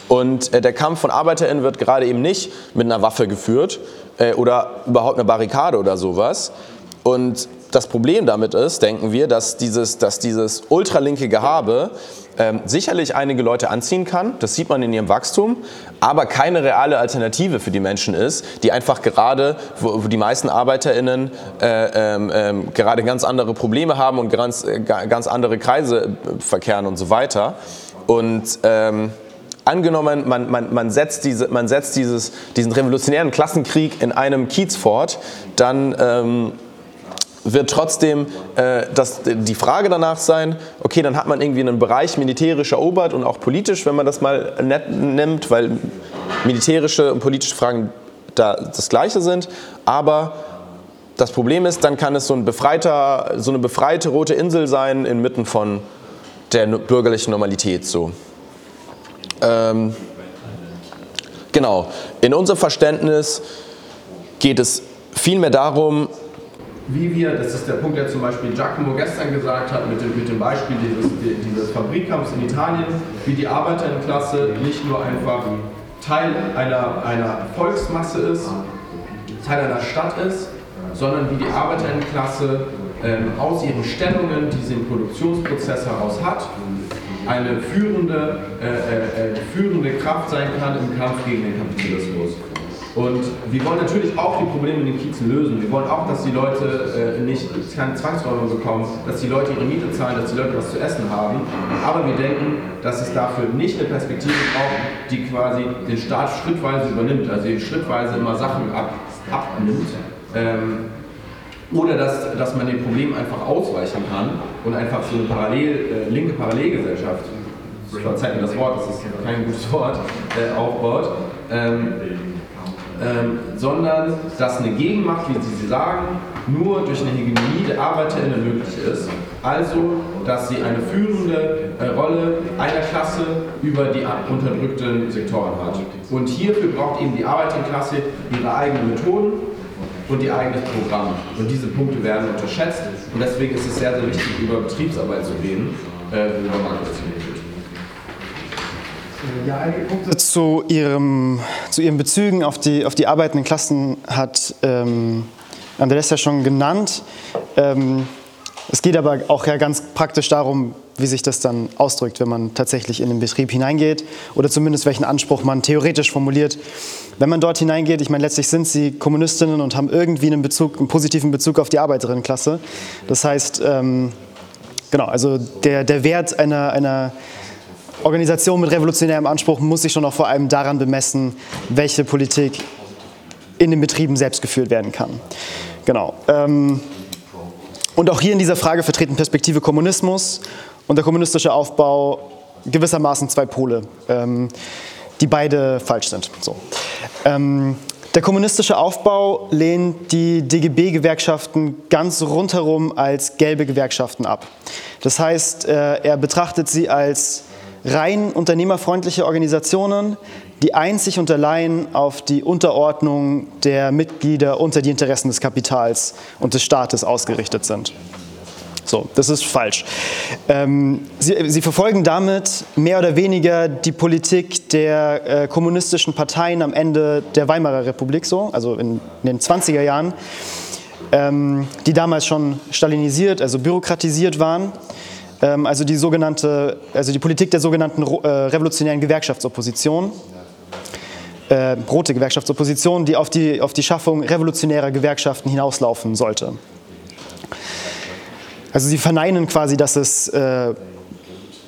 Und äh, der Kampf von ArbeiterInnen wird gerade eben nicht mit einer Waffe geführt äh, oder überhaupt einer Barrikade oder sowas. Und das Problem damit ist, denken wir, dass dieses, dass dieses ultralinke Gehabe ähm, sicherlich einige Leute anziehen kann, das sieht man in ihrem Wachstum, aber keine reale Alternative für die Menschen ist, die einfach gerade, wo, wo die meisten ArbeiterInnen äh, ähm, ähm, gerade ganz andere Probleme haben und ganz, äh, ganz andere Kreise äh, verkehren und so weiter. Und ähm, angenommen, man, man, man setzt, diese, man setzt dieses, diesen revolutionären Klassenkrieg in einem Kiez fort, dann ähm, wird trotzdem äh, das, die Frage danach sein, okay, dann hat man irgendwie einen Bereich militärisch erobert und auch politisch, wenn man das mal nett nimmt, weil militärische und politische Fragen da das Gleiche sind, aber das Problem ist, dann kann es so, ein befreiter, so eine befreite rote Insel sein inmitten von der bürgerlichen Normalität. So. Ähm, genau, in unserem Verständnis geht es vielmehr darum, wie wir, das ist der Punkt, der zum Beispiel Giacomo gestern gesagt hat, mit dem, mit dem Beispiel dieses, dieses Fabrikkampfs in Italien, wie die Arbeiterinnenklasse nicht nur einfach Teil einer, einer Volksmasse ist, Teil einer Stadt ist, sondern wie die Arbeiterinnenklasse ähm, aus ihren Stellungen, die sie im Produktionsprozess heraus hat, eine führende, äh, äh, äh führende Kraft sein kann im Kampf gegen den Kapitalismus. Und wir wollen natürlich auch die Probleme in den Kiezen lösen. Wir wollen auch, dass die Leute äh, nicht keine Zwangsräume bekommen, dass die Leute ihre Miete zahlen, dass die Leute was zu essen haben. Aber wir denken, dass es dafür nicht eine Perspektive braucht, die quasi den Staat schrittweise übernimmt, also schrittweise immer Sachen ab, abnimmt. Ähm, oder dass, dass man dem Problem einfach ausweichen kann und einfach so eine Parallel, äh, linke Parallelgesellschaft, verzeiht mir das Wort, das ist kein gutes Wort, äh, aufbaut. Ähm, ähm, sondern dass eine Gegenmacht, wie Sie sagen, nur durch eine Hegemonie der ArbeiterInnen möglich ist. Also, dass sie eine führende äh, Rolle einer Klasse über die unterdrückten Sektoren hat. Und hierfür braucht eben die Arbeiterklasse ihre eigenen Methoden und ihr eigenes Programm. Und diese Punkte werden unterschätzt. Und deswegen ist es sehr, sehr wichtig, über Betriebsarbeit zu reden, äh, worüber Markus einige Punkte zu, ihrem, zu Ihren Bezügen auf die, auf die arbeitenden Klassen hat ähm, Andres ja schon genannt. Ähm, es geht aber auch ja ganz praktisch darum, wie sich das dann ausdrückt, wenn man tatsächlich in den Betrieb hineingeht oder zumindest welchen Anspruch man theoretisch formuliert. Wenn man dort hineingeht, ich meine, letztlich sind sie Kommunistinnen und haben irgendwie einen, Bezug, einen positiven Bezug auf die Arbeiterinnenklasse. Das heißt, ähm, genau, also der, der Wert einer, einer Organisation mit revolutionärem Anspruch muss sich schon auch vor allem daran bemessen, welche Politik in den Betrieben selbst geführt werden kann. Genau. Ähm, und auch hier in dieser Frage vertreten Perspektive Kommunismus und der kommunistische Aufbau gewissermaßen zwei Pole, ähm, die beide falsch sind. So. Ähm, der kommunistische Aufbau lehnt die DGB-Gewerkschaften ganz rundherum als gelbe Gewerkschaften ab. Das heißt, äh, er betrachtet sie als rein unternehmerfreundliche Organisationen, die einzig und allein auf die Unterordnung der Mitglieder unter die Interessen des Kapitals und des Staates ausgerichtet sind. So, das ist falsch. Ähm, sie, sie, verfolgen damit mehr oder weniger die Politik der äh, kommunistischen Parteien am Ende der Weimarer Republik, so, also in, in den 20er Jahren, ähm, die damals schon stalinisiert, also bürokratisiert waren also die sogenannte, also die Politik der sogenannten äh, revolutionären Gewerkschaftsopposition, äh, rote Gewerkschaftsopposition, die auf, die auf die Schaffung revolutionärer Gewerkschaften hinauslaufen sollte. Also sie verneinen quasi, dass es äh,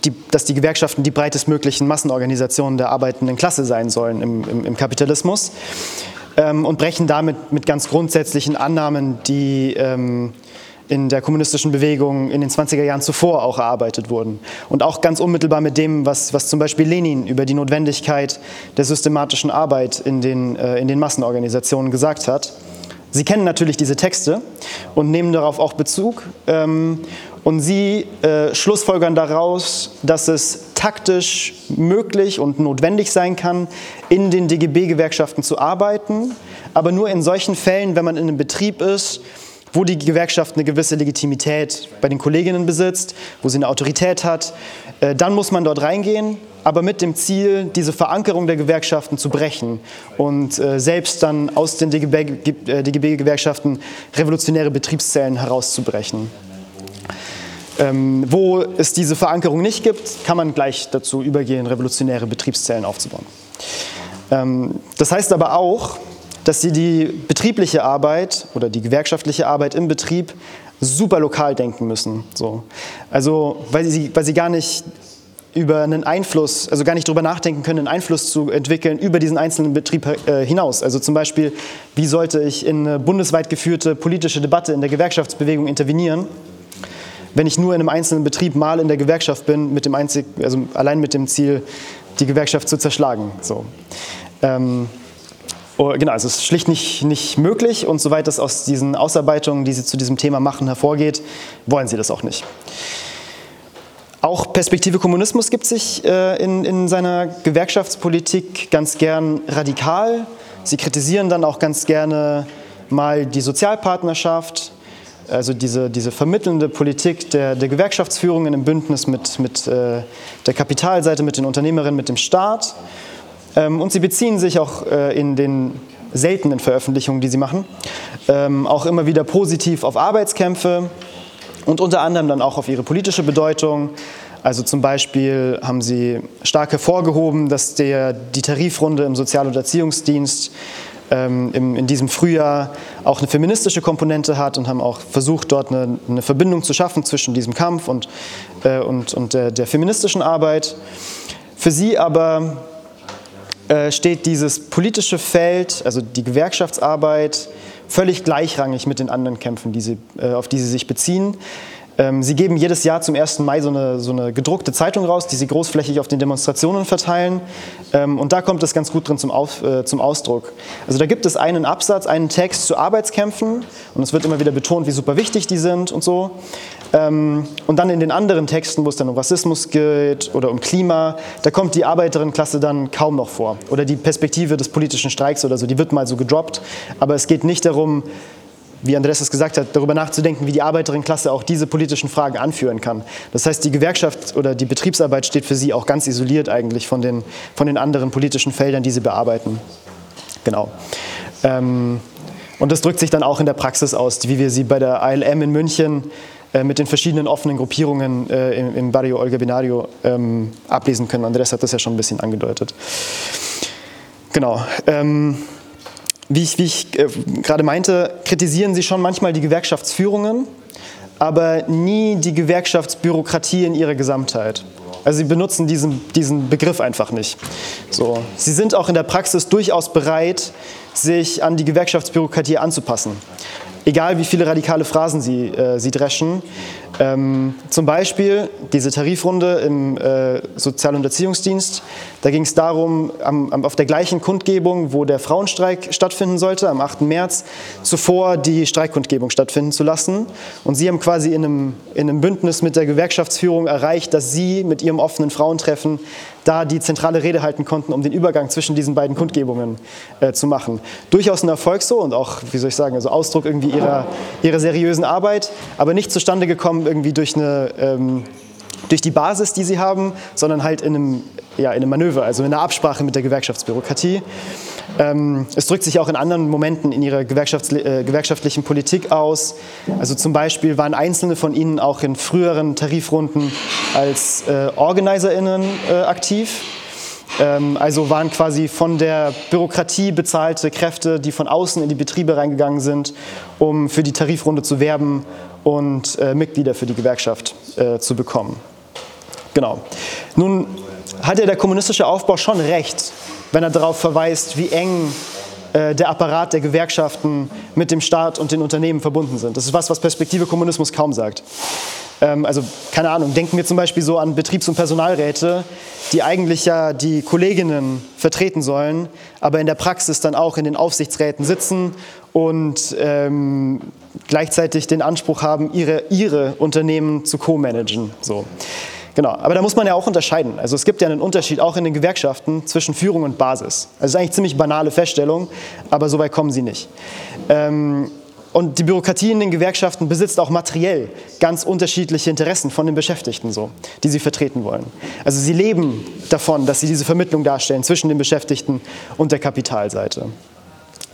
die, dass die Gewerkschaften die breitestmöglichen Massenorganisationen der arbeitenden Klasse sein sollen im, im, im Kapitalismus ähm, und brechen damit mit ganz grundsätzlichen Annahmen, die ähm, in der kommunistischen Bewegung in den 20er Jahren zuvor auch erarbeitet wurden. Und auch ganz unmittelbar mit dem, was, was zum Beispiel Lenin über die Notwendigkeit der systematischen Arbeit in den, äh, in den Massenorganisationen gesagt hat. Sie kennen natürlich diese Texte und nehmen darauf auch Bezug. Ähm, und Sie äh, schlussfolgern daraus, dass es taktisch möglich und notwendig sein kann, in den DGB-Gewerkschaften zu arbeiten, aber nur in solchen Fällen, wenn man in einem Betrieb ist, wo die Gewerkschaft eine gewisse Legitimität bei den Kolleginnen besitzt, wo sie eine Autorität hat. Äh, dann muss man dort reingehen, aber mit dem Ziel, diese Verankerung der Gewerkschaften zu brechen und äh, selbst dann aus den DGB-Gewerkschaften revolutionäre Betriebszellen herauszubrechen. Ähm, wo es diese Verankerung nicht gibt, kann man gleich dazu übergehen, revolutionäre Betriebszellen aufzubauen. Ähm, das heißt aber auch, dass sie die betriebliche Arbeit oder die gewerkschaftliche Arbeit im Betrieb super lokal denken müssen. So. Also weil sie, weil sie gar nicht über einen Einfluss, also gar nicht darüber nachdenken können, einen Einfluss zu entwickeln über diesen einzelnen Betrieb äh, hinaus. Also zum Beispiel, wie sollte ich in eine bundesweit geführte politische Debatte in der Gewerkschaftsbewegung intervenieren, wenn ich nur in einem einzelnen Betrieb mal in der Gewerkschaft bin, mit dem einzig, also allein mit dem Ziel, die Gewerkschaft zu zerschlagen. So. Ähm, genau, also es ist schlicht nicht, nicht möglich und soweit das aus diesen Ausarbeitungen, die Sie zu diesem Thema machen, hervorgeht, wollen Sie das auch nicht. Auch Perspektive Kommunismus gibt sich äh, in, in seiner Gewerkschaftspolitik ganz gern radikal. Sie kritisieren dann auch ganz gerne mal die Sozialpartnerschaft, also diese, diese vermittelnde Politik der, der Gewerkschaftsführung in einem Bündnis mit, mit äh, der Kapitalseite, mit den Unternehmerinnen, mit dem Staat. Ähm, und sie beziehen sich auch äh, in den seltenen Veröffentlichungen, die sie machen, ähm, auch immer wieder positiv auf Arbeitskämpfe und unter anderem dann auch auf ihre politische Bedeutung. Also zum Beispiel haben sie stark hervorgehoben, dass der, die Tarifrunde im Sozial- und Erziehungsdienst ähm, im, in diesem Frühjahr auch eine feministische Komponente hat und haben auch versucht, dort eine, eine Verbindung zu schaffen zwischen diesem Kampf und, äh, und, und der, der, feministischen Arbeit. Für sie aber äh, steht dieses politische Feld, also die Gewerkschaftsarbeit, völlig gleichrangig mit den anderen Kämpfen, die sie, äh, auf die sie sich beziehen. Ähm, sie geben jedes Jahr zum 1. Mai so eine, so eine, gedruckte Zeitung raus, die sie großflächig auf den Demonstrationen verteilen. Ähm, und da kommt es ganz gut drin zum, auf, äh, zum Ausdruck. Also da gibt es einen Absatz, einen Text zu Arbeitskämpfen. Und es wird immer wieder betont, wie super wichtig die sind und so. Ähm, und dann in den anderen Texten, wo es dann um Rassismus geht oder um Klima, da kommt die Arbeiterinnenklasse dann kaum noch vor. Oder die Perspektive des politischen Streiks oder so, die wird mal so gedroppt. Aber es geht nicht darum, wie Andreas es gesagt hat, darüber nachzudenken, wie die Arbeiterinnenklasse auch diese politischen Fragen anführen kann. Das heißt, die Gewerkschaft oder die Betriebsarbeit steht für sie auch ganz isoliert eigentlich von den, von den anderen politischen Feldern, die sie bearbeiten. Genau. Ähm, und das drückt sich dann auch in der Praxis aus, wie wir sie bei der ALM in München äh, mit den verschiedenen offenen Gruppierungen äh, im, im, Barrio Olga Binario ähm, ablesen können. Andreas hat das ja schon ein bisschen angedeutet. Genau. Ähm, wie ich, wie ich äh, gerade meinte, kritisieren sie schon manchmal die Gewerkschaftsführungen, aber nie die Gewerkschaftsbürokratie in ihrer Gesamtheit. Also sie benutzen diesen, diesen Begriff einfach nicht. So. Sie sind auch in der Praxis durchaus bereit, sich an die Gewerkschaftsbürokratie anzupassen egal wie viele radikale Phrasen sie, äh, sie dreschen. Ähm, zum Beispiel diese Tarifrunde im äh, Sozial- und Erziehungsdienst. Da ging es darum, am, am, auf der gleichen Kundgebung, wo der Frauenstreik stattfinden sollte, am 8. März, zuvor die Streikkundgebung stattfinden zu lassen. Und sie haben quasi in einem, in einem Bündnis mit der Gewerkschaftsführung erreicht, dass sie mit ihrem offenen Frauentreffen da die zentrale Rede halten konnten, um den Übergang zwischen diesen beiden Kundgebungen äh, zu machen. Durchaus ein Erfolg so und auch, wie soll ich sagen, also Ausdruck irgendwie ihrer, ihrer seriösen Arbeit, aber nicht zustande gekommen irgendwie durch eine ähm, durch die Basis, die sie haben, sondern halt in einem, ja, in einem Manöver, also in einer Absprache mit der Gewerkschaftsbürokratie. Ähm, es drückt sich auch in anderen Momenten in ihrer gewerkschafts äh, gewerkschaftlichen Politik aus. Also zum Beispiel waren einzelne von ihnen auch in früheren Tarifrunden als äh, OrganizerInnen äh, aktiv. Ähm, also waren quasi von der Bürokratie bezahlte Kräfte, die von außen in die Betriebe reingegangen sind, um für die Tarifrunde zu werben und äh, Mitglieder für die Gewerkschaft äh, zu bekommen. Genau. Nun hat ja der kommunistische Aufbau schon recht, wenn er darauf verweist, wie eng äh, der Apparat der Gewerkschaften mit dem Staat und den Unternehmen verbunden sind. Das ist was, was Perspektive Kommunismus kaum sagt. Ähm, also keine Ahnung, denken wir zum Beispiel so an Betriebs- und Personalräte, die eigentlich ja die Kolleginnen vertreten sollen, aber in der Praxis dann auch in den Aufsichtsräten sitzen und ähm, gleichzeitig den Anspruch haben, ihre, ihre Unternehmen zu co-managen. So. Genau, aber da muss man ja auch unterscheiden. Also es gibt ja einen Unterschied auch in den Gewerkschaften zwischen Führung und Basis. Also das ist eigentlich eine ziemlich banale Feststellung, aber so weit kommen sie nicht. Ähm, Und die Bürokratie in den Gewerkschaften besitzt auch materiell ganz unterschiedliche Interessen von den Beschäftigten, so, die sie vertreten wollen. Also sie leben davon, dass sie diese Vermittlung darstellen zwischen den Beschäftigten und der Kapitalseite.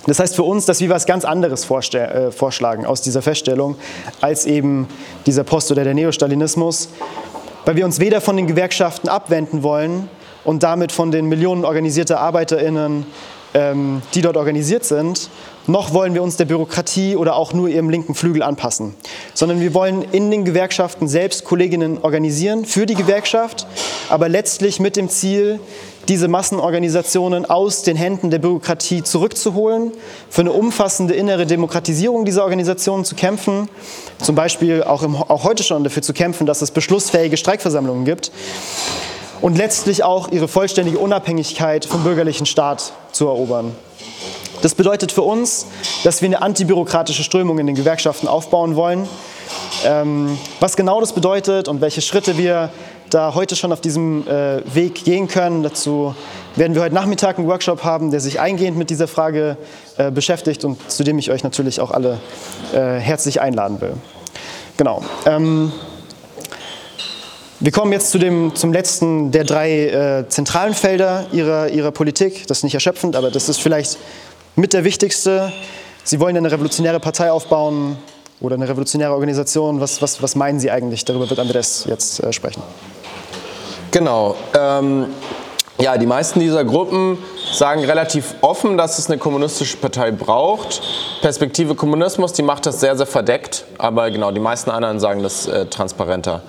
Das heißt für uns, dass wir was ganz anderes äh, vorschlagen aus dieser Feststellung als eben dieser Post- oder der Neostalinismus, weil wir uns weder von den Gewerkschaften abwenden wollen und damit von den Millionen organisierter ArbeiterInnen, ähm, die dort organisiert sind, noch wollen wir uns der Bürokratie oder auch nur ihrem linken Flügel anpassen, sondern wir wollen in den Gewerkschaften selbst Kolleginnen organisieren für die Gewerkschaft, aber letztlich mit dem Ziel, diese Massenorganisationen aus den Händen der Bürokratie zurückzuholen, für eine umfassende innere Demokratisierung dieser Organisationen zu kämpfen, zum Beispiel auch, im, auch heute schon dafür zu kämpfen, dass es beschlussfähige Streikversammlungen gibt und letztlich auch ihre vollständige Unabhängigkeit vom bürgerlichen Staat zu erobern. Das bedeutet für uns, dass wir eine antibürokratische Strömung in den Gewerkschaften aufbauen wollen. Ähm, was genau das bedeutet und welche Schritte wir da heute schon auf diesem äh, Weg gehen können, dazu werden wir heute Nachmittag einen Workshop haben, der sich eingehend mit dieser Frage äh, beschäftigt und zu dem ich euch natürlich auch alle äh, herzlich einladen will. Genau. Ähm, wir kommen jetzt zu dem, zum letzten der drei äh, zentralen Felder ihrer, ihrer Politik. Das ist nicht erschöpfend, aber das ist vielleicht mit der wichtigste. Sie wollen eine revolutionäre Partei aufbauen oder eine revolutionäre Organisation. Was, was, was meinen Sie eigentlich? Darüber wird Andres jetzt äh, sprechen. Genau. Ähm, ja, die meisten dieser Gruppen sagen relativ offen, dass es eine kommunistische Partei braucht. Perspektive Kommunismus, die macht das sehr, sehr verdeckt, aber genau, die meisten anderen sagen das äh, transparenter.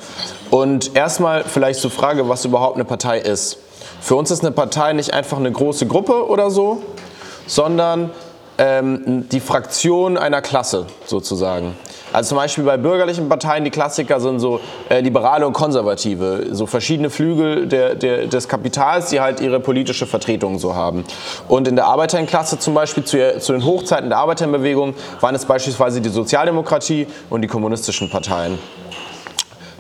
Und erstmal vielleicht zur Frage, was überhaupt eine Partei ist. Für uns ist eine Partei nicht einfach eine große Gruppe oder so, sondern ähm, die Fraktion einer Klasse sozusagen. Also zum Beispiel bei bürgerlichen Parteien, die Klassiker sind so äh, Liberale und Konservative, so verschiedene Flügel der, der, des Kapitals, die halt ihre politische Vertretung so haben. Und in der Arbeiterklasse zum Beispiel zu, zu den Hochzeiten der Arbeiterbewegung waren es beispielsweise die Sozialdemokratie und die kommunistischen Parteien.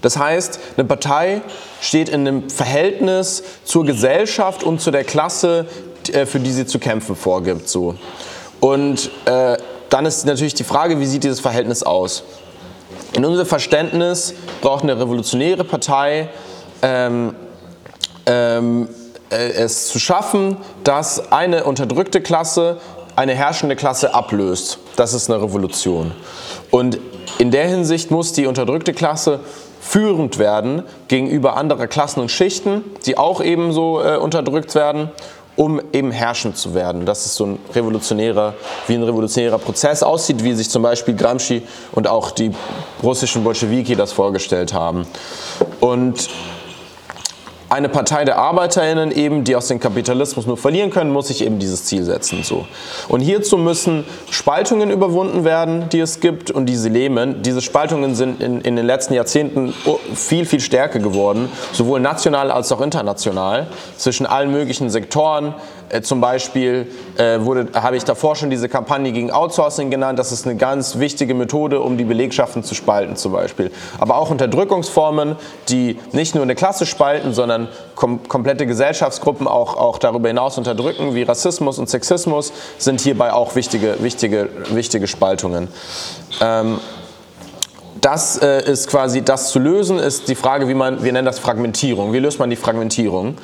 Das heißt, eine Partei steht in einem Verhältnis zur Gesellschaft und zu der Klasse, für die sie zu kämpfen vorgibt. So. Und äh, dann ist natürlich die Frage, wie sieht dieses Verhältnis aus? In unserem Verständnis braucht eine revolutionäre Partei ähm, ähm, äh, es zu schaffen, dass eine unterdrückte Klasse eine herrschende Klasse ablöst. Das ist eine Revolution. Und in der Hinsicht muss die unterdrückte Klasse führend werden gegenüber anderer Klassen und Schichten, die auch ebenso äh, unterdrückt werden um eben herrschend zu werden. Das ist so ein revolutionärer, wie ein revolutionärer Prozess aussieht, wie sich zum Beispiel Gramsci und auch die russischen Bolschewiki das vorgestellt haben. Und eine Partei der ArbeiterInnen eben, die aus dem Kapitalismus nur verlieren können, muss sich eben dieses Ziel setzen. So. Und hierzu müssen Spaltungen überwunden werden, die es gibt und diese Lähmen. Diese Spaltungen sind in, in den letzten Jahrzehnten viel, viel stärker geworden, sowohl national als auch international, zwischen allen möglichen Sektoren, äh, zum Beispiel äh, habe ich davor schon diese Kampagne gegen Outsourcing genannt. Das ist eine ganz wichtige Methode, um die Belegschaften zu spalten zum Beispiel. Aber auch Unterdrückungsformen, die nicht nur eine Klasse spalten, sondern kom komplette Gesellschaftsgruppen auch, auch darüber hinaus unterdrücken, wie Rassismus und Sexismus, sind hierbei auch wichtige, wichtige, wichtige Spaltungen. Ähm, das äh, ist quasi, das zu lösen, ist die Frage, wie man, wir nennen das Fragmentierung. Wie löst man die Fragmentierung?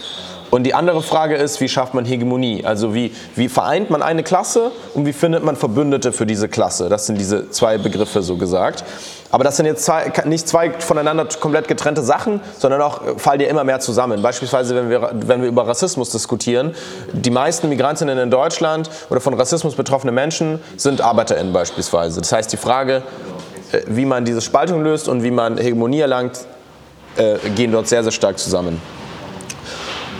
Und die andere Frage ist, wie schafft man Hegemonie? Also wie, wie vereint man eine Klasse und wie findet man Verbündete für diese Klasse? Das sind diese zwei Begriffe so gesagt. Aber das sind jetzt zwei, nicht zwei voneinander komplett getrennte Sachen, sondern auch äh, fallen die immer mehr zusammen. Beispielsweise, wenn wir, wenn wir über Rassismus diskutieren, die meisten Migrantinnen in Deutschland oder von Rassismus betroffene Menschen sind ArbeiterInnen beispielsweise. Das heißt, die Frage, äh, wie man diese Spaltung löst und wie man Hegemonie erlangt, äh, gehen dort sehr, sehr stark zusammen.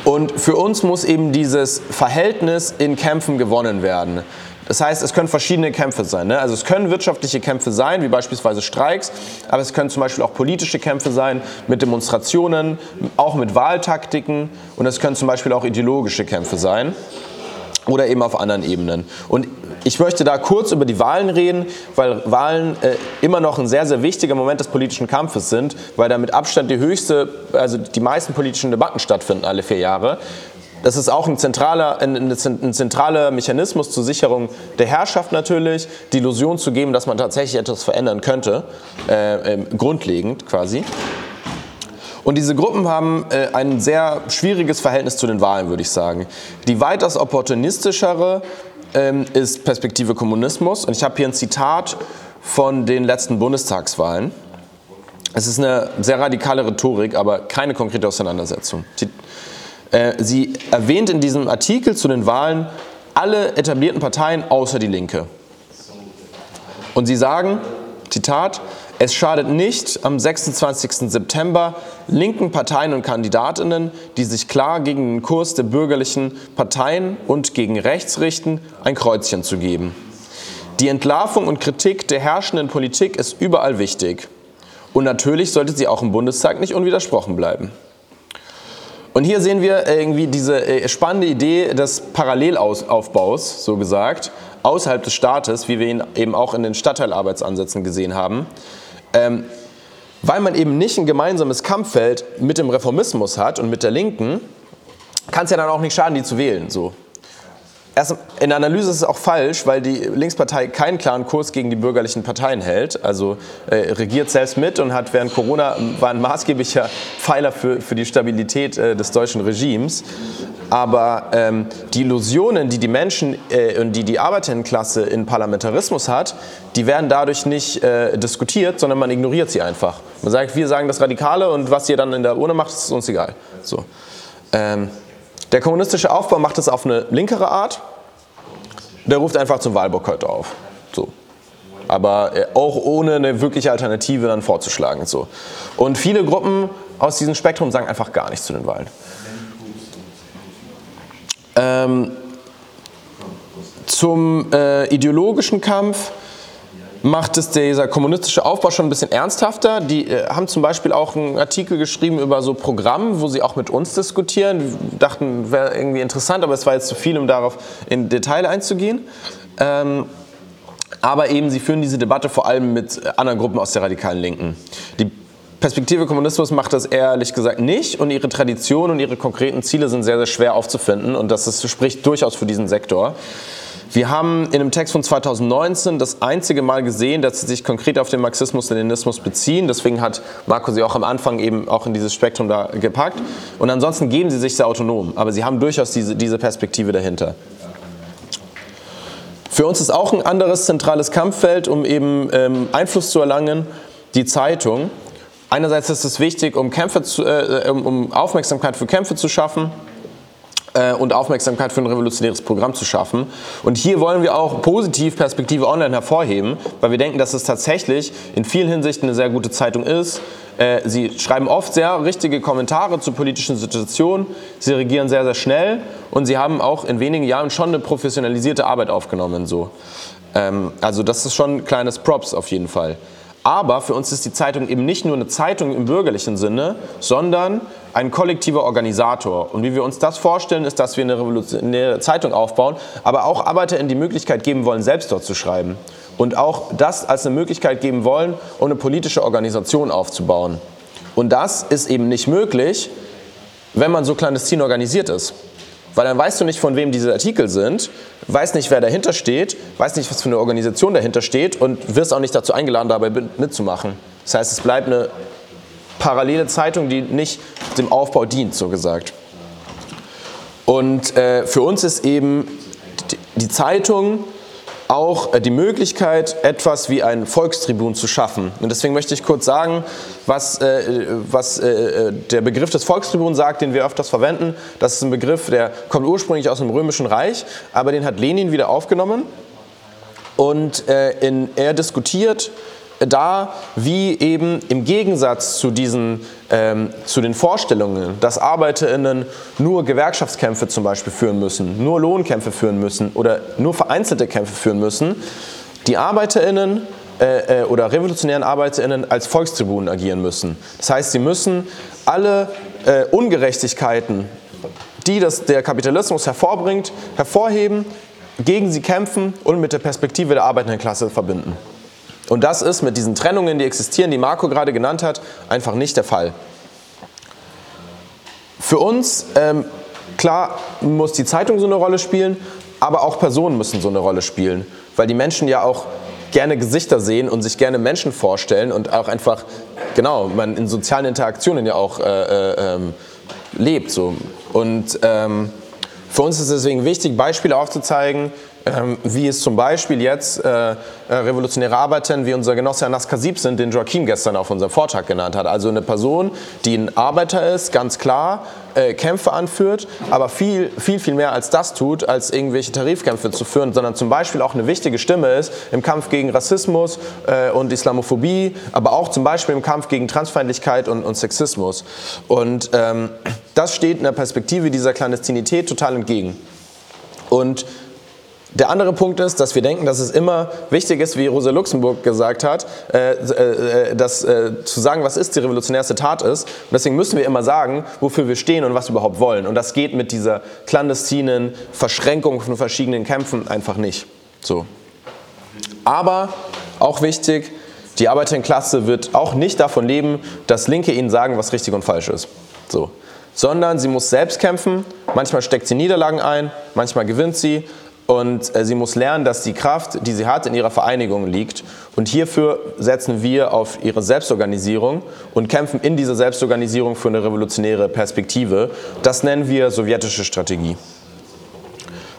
Und für uns muss eben dieses Verhältnis in Kämpfen gewonnen werden. Das heißt, es können verschiedene Kämpfe sein. Ne? Also es können wirtschaftliche Kämpfe sein, wie beispielsweise Streiks, aber es können zum Beispiel auch politische Kämpfe sein mit Demonstrationen, auch mit Wahltaktiken und es können zum Beispiel auch ideologische Kämpfe sein oder eben auf anderen Ebenen. Und ich möchte da kurz über die Wahlen reden, weil Wahlen äh, immer noch ein sehr, sehr wichtiger Moment des politischen Kampfes sind, weil da mit Abstand die höchste, also die meisten politischen Debatten stattfinden alle vier Jahre. Das ist auch ein zentraler, ein, ein, zentraler Mechanismus zur Sicherung der Herrschaft natürlich, die Illusion zu geben, dass man tatsächlich etwas verändern könnte, äh, äh, grundlegend quasi. Und diese Gruppen haben äh, ein sehr schwieriges Verhältnis zu den Wahlen, würde ich sagen. Die weitaus opportunistischere ähm, ist Perspektive Kommunismus. Und ich habe hier ein Zitat von den letzten Bundestagswahlen. Es ist eine sehr radikale Rhetorik, aber keine konkrete Auseinandersetzung. Äh, sie erwähnt in diesem Artikel zu den Wahlen alle etablierten Parteien außer die Linke. Und sie sagen, Zitat, es schadet nicht, am 26. September linken Parteien und Kandidatinnen, die sich klar gegen den Kurs der bürgerlichen Parteien und gegen rechts richten, ein Kreuzchen zu geben. Die Entlarvung und Kritik der herrschenden Politik ist überall wichtig. Und natürlich sollte sie auch im Bundestag nicht unwidersprochen bleiben. Und hier sehen wir irgendwie diese äh, spannende Idee des Parallelaufbaus, so gesagt, außerhalb des Staates, wie wir ihn eben auch in den Stadtteilarbeitsansätzen gesehen haben. Ähm, weil man eben nicht ein gemeinsames Kampffeld mit dem Reformismus hat und mit der Linken, kann es ja dann auch nicht schaden, die zu wählen. So erst in der Analyse ist es auch falsch, weil die Linkspartei keinen klaren Kurs gegen die bürgerlichen Parteien hält. Also äh, regiert selbst mit und hat während Corona war ein maßgeblicher Pfeiler für, für die Stabilität äh, des deutschen Regimes. Aber ähm, die Illusionen, die die Menschen äh, und die die Arbeiterinnenklasse in Parlamentarismus hat, die werden dadurch nicht äh, diskutiert, sondern man ignoriert sie einfach. Man sagt, wir sagen das Radikale und was ihr dann in der Urne macht, ist uns egal. So. Ähm, der kommunistische Aufbau macht es auf eine linkere Art. Der ruft einfach zum Wahlboykott auf. So. Aber äh, auch ohne eine wirkliche Alternative dann vorzuschlagen. So. Und viele Gruppen aus diesem Spektrum sagen einfach gar nichts zu den Wahlen. Ähm, zum äh, ideologischen Kampf macht es dieser kommunistische Aufbau schon ein bisschen ernsthafter. Die äh, haben zum Beispiel auch einen Artikel geschrieben über so Programme, wo sie auch mit uns diskutieren. Wir dachten, wäre irgendwie interessant, aber es war jetzt zu viel, um darauf in Detail einzugehen. Ähm, aber eben, sie führen diese Debatte vor allem mit anderen Gruppen aus der radikalen Linken. Die Perspektive Kommunismus macht das ehrlich gesagt nicht und ihre Tradition und ihre konkreten Ziele sind sehr, sehr schwer aufzufinden und das ist, spricht durchaus für diesen Sektor. Wir haben in einem Text von 2019 das einzige Mal gesehen, dass sie sich konkret auf den Marxismus-Leninismus beziehen. Deswegen hat Marco sie auch am Anfang eben auch in dieses Spektrum da gepackt. Und ansonsten geben sie sich sehr autonom. Aber sie haben durchaus diese, diese Perspektive dahinter. Für uns ist auch ein anderes zentrales Kampffeld, um eben ähm, Einfluss zu erlangen, die Zeitung. Einerseits ist es wichtig, um, Kämpfe zu, äh, um Aufmerksamkeit für Kämpfe zu schaffen äh, und Aufmerksamkeit für ein revolutionäres Programm zu schaffen. Und hier wollen wir auch positiv Perspektive Online hervorheben, weil wir denken, dass es tatsächlich in vielen Hinsichten eine sehr gute Zeitung ist. Äh, sie schreiben oft sehr richtige Kommentare zu politischen Situationen, sie regieren sehr, sehr schnell und sie haben auch in wenigen Jahren schon eine professionalisierte Arbeit aufgenommen. So. Ähm, also das ist schon ein kleines Props auf jeden Fall. Aber für uns ist die Zeitung eben nicht nur eine Zeitung im bürgerlichen Sinne, sondern ein kollektiver Organisator. Und wie wir uns das vorstellen, ist, dass wir eine revolutionäre Zeitung aufbauen, aber auch ArbeiterInnen die Möglichkeit geben wollen, selbst dort zu schreiben. Und auch das als eine Möglichkeit geben wollen, um eine politische Organisation aufzubauen. Und das ist eben nicht möglich, wenn man so clandestin organisiert ist. Weil dann weißt du nicht, von wem diese Artikel sind, weißt nicht, wer dahinter steht, weißt nicht, was für eine Organisation dahinter steht und wirst auch nicht dazu eingeladen, dabei mitzumachen. Das heißt, es bleibt eine parallele Zeitung, die nicht dem Aufbau dient, so gesagt. Und äh, für uns ist eben die Zeitung auch äh, die Möglichkeit, etwas wie einen Volkstribun zu schaffen. Und deswegen möchte ich kurz sagen, was, äh, was äh, der Begriff des Volkstribuns sagt, den wir öfters verwenden. Das ist ein Begriff, der kommt ursprünglich aus dem Römischen Reich, aber den hat Lenin wieder aufgenommen. Und in, er diskutiert da, wie eben im Gegensatz zu, diesen, ähm, zu den Vorstellungen, dass ArbeiterInnen nur Gewerkschaftskämpfe zum Beispiel führen müssen, nur Lohnkämpfe führen müssen oder nur vereinzelte Kämpfe führen müssen, die ArbeiterInnen äh, äh, oder revolutionären ArbeiterInnen als Volkstribunen agieren müssen. Das heißt, sie müssen alle äh, Ungerechtigkeiten, die das, der Kapitalismus hervorbringt, hervorheben, gegen sie kämpfen und mit der Perspektive der arbeitenden Klasse verbinden. Und das ist mit diesen Trennungen, die existieren, die Marco gerade genannt hat, einfach nicht der Fall. Für uns ähm, klar muss die Zeitung so eine Rolle spielen, aber auch Personen müssen so eine Rolle spielen, weil die Menschen ja auch gerne Gesichter sehen und sich gerne Menschen vorstellen und auch einfach, genau, man in sozialen Interaktionen ja auch äh, äh, lebt. So. Und ähm, für uns ist es deswegen wichtig, Beispiele aufzuzeigen, ähm, wie es zum Beispiel jetzt äh, äh, revolutionäre Arbeiter wie unser Genosse Anas Kasib sind, den Joachim gestern auf unserem Vortrag genannt hat. Also eine Person, die ein Arbeiter ist, ganz klar, äh, Kämpfe anführt, aber viel, viel, viel mehr als das tut, als irgendwelche Tarifkämpfe zu führen, sondern zum Beispiel auch eine wichtige Stimme ist im Kampf gegen Rassismus äh, und Islamophobie, aber auch zum Beispiel im Kampf gegen Transfeindlichkeit und, und Sexismus. Und ähm, das steht in der Perspektive dieser Klandestinität total entgegen. Und der andere Punkt ist, dass wir denken, dass es immer wichtig ist, wie Rosa Luxemburg gesagt hat, äh, äh, das, äh, zu sagen, was ist die revolutionärste Tat ist. Und deswegen müssen wir immer sagen, wofür wir stehen und was wir überhaupt wollen. Und das geht mit dieser clandestinen Verschränkung von verschiedenen Kämpfen einfach nicht. So. Aber auch wichtig, die Arbeiterinnenklasse wird auch nicht davon leben, dass Linke ihnen sagen, was richtig und falsch ist. So. Sondern sie muss selbst kämpfen. Manchmal steckt sie Niederlagen ein, manchmal gewinnt sie. Und äh, sie muss lernen, dass die Kraft, die sie hat, in ihrer Vereinigung liegt. Und hierfür setzen wir auf ihre Selbstorganisierung und kämpfen in dieser Selbstorganisierung für eine revolutionäre Perspektive. Das nennen wir sowjetische Strategie.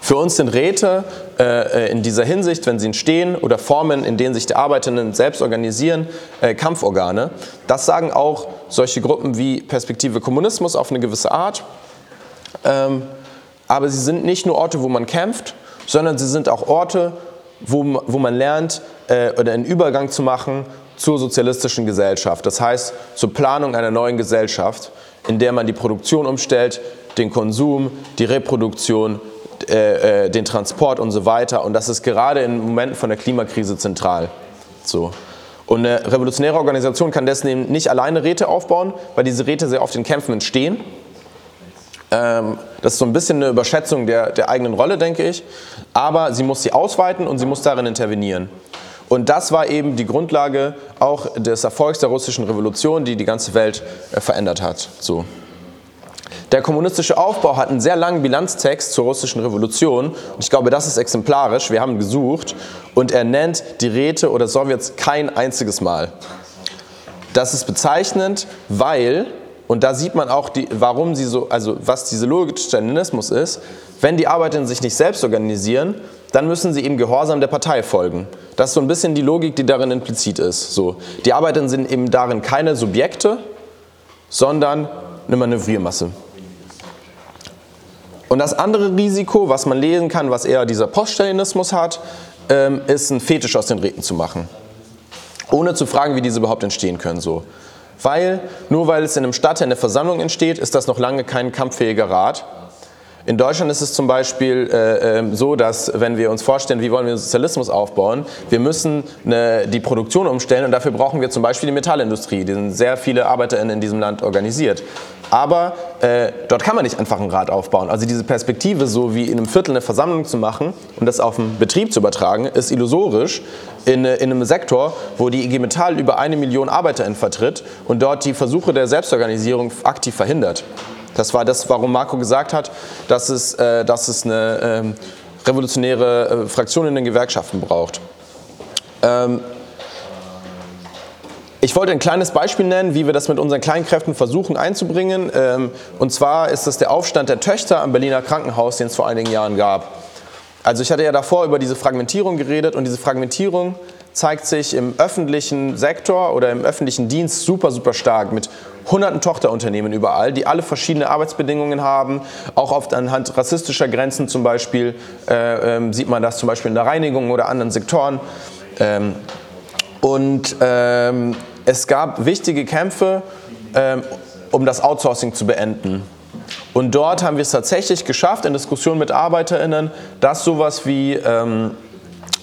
Für uns sind Räte äh, in dieser Hinsicht, wenn sie entstehen, oder Formen, in denen sich die Arbeitenden selbst organisieren, äh, Kampforgane. Das sagen auch solche Gruppen wie Perspektive Kommunismus auf eine gewisse Art. Ähm, aber sie sind nicht nur Orte, wo man kämpft, sondern sie sind auch Orte, wo, wo man lernt äh, oder einen Übergang zu machen zur sozialistischen Gesellschaft. Das heißt, zur Planung einer neuen Gesellschaft, in der man die Produktion umstellt, den Konsum, die Reproduktion, äh, äh, den Transport und so weiter. Und das ist gerade in Momenten von der Klimakrise zentral. So. Und eine revolutionäre Organisation kann deswegen nicht alleine Räte aufbauen, weil diese Räte sehr oft in Kämpfen entstehen das ist so ein bisschen eine Überschätzung der, der eigenen Rolle, denke ich. Aber sie muss sie ausweiten und sie muss darin intervenieren. Und das war eben die Grundlage auch des Erfolgs der russischen Revolution, die die ganze Welt äh, verändert hat. So. Der kommunistische Aufbau hat einen sehr langen Bilanztext zur russischen Revolution. Und ich glaube, das ist exemplarisch. Wir haben gesucht. Und er nennt die Räte oder Sowjets kein einziges Mal. Das ist bezeichnend, weil und da sieht man auch, die, warum sie so, also was diese Logik des Stalinismus ist. Wenn die Arbeiterinnen sich nicht selbst organisieren, dann müssen sie eben Gehorsam der Partei folgen. Das ist so ein bisschen die Logik, die darin implizit ist. So, die Arbeiterinnen sind eben darin keine Subjekte, sondern eine Manövriermasse. Und das andere Risiko, was man lesen kann, was eher dieser Poststalinismus hat, ähm, ist ein Fetisch aus den Räten zu machen. Ohne zu fragen, wie diese überhaupt entstehen können. So. Weil, nur weil es in einem Stadtteil eine Versammlung entsteht, ist das noch lange kein kampffähiger Rat. In Deutschland ist es zum Beispiel äh, ähm, so, dass wenn wir uns vorstellen, wie wollen wir Sozialismus aufbauen, wir müssen eine, die Produktion umstellen und dafür brauchen wir zum Beispiel die Metallindustrie. Die sind sehr viele ArbeiterInnen in diesem Land organisiert. Aber äh, dort kann man nicht einfach ein Rad aufbauen. Also diese Perspektive, so wie in einem Viertel eine Versammlung zu machen und das auf den Betrieb zu übertragen, ist illusorisch in, in einem Sektor, wo die IG Metall über eine Million ArbeiterInnen vertritt und dort die Versuche der Selbstorganisierung aktiv verhindert. Das war das, warum Marco gesagt hat, dass es, äh, dass es eine ähm, revolutionäre äh, Fraktion in den Gewerkschaften braucht. Ähm, ich wollte ein kleines Beispiel nennen, wie wir das mit unseren Kleinkräften versuchen einzubringen. Ähm, und zwar ist das der Aufstand der Töchter am Berliner Krankenhaus, den es vor einigen Jahren gab. Also ich hatte ja davor über diese Fragmentierung geredet und diese Fragmentierung zeigt sich im öffentlichen Sektor oder im öffentlichen Dienst super, super stark mit hunderten Tochterunternehmen überall, die alle verschiedene Arbeitsbedingungen haben. Auch oft anhand rassistischer Grenzen zum Beispiel äh, äh, sieht man das zum Beispiel in der Reinigung oder anderen Sektoren. Ähm, und ähm, es gab wichtige Kämpfe, ähm, um das Outsourcing zu beenden. Und dort haben wir es tatsächlich geschafft, in Diskussionen mit ArbeiterInnen, dass sowas wie ähm,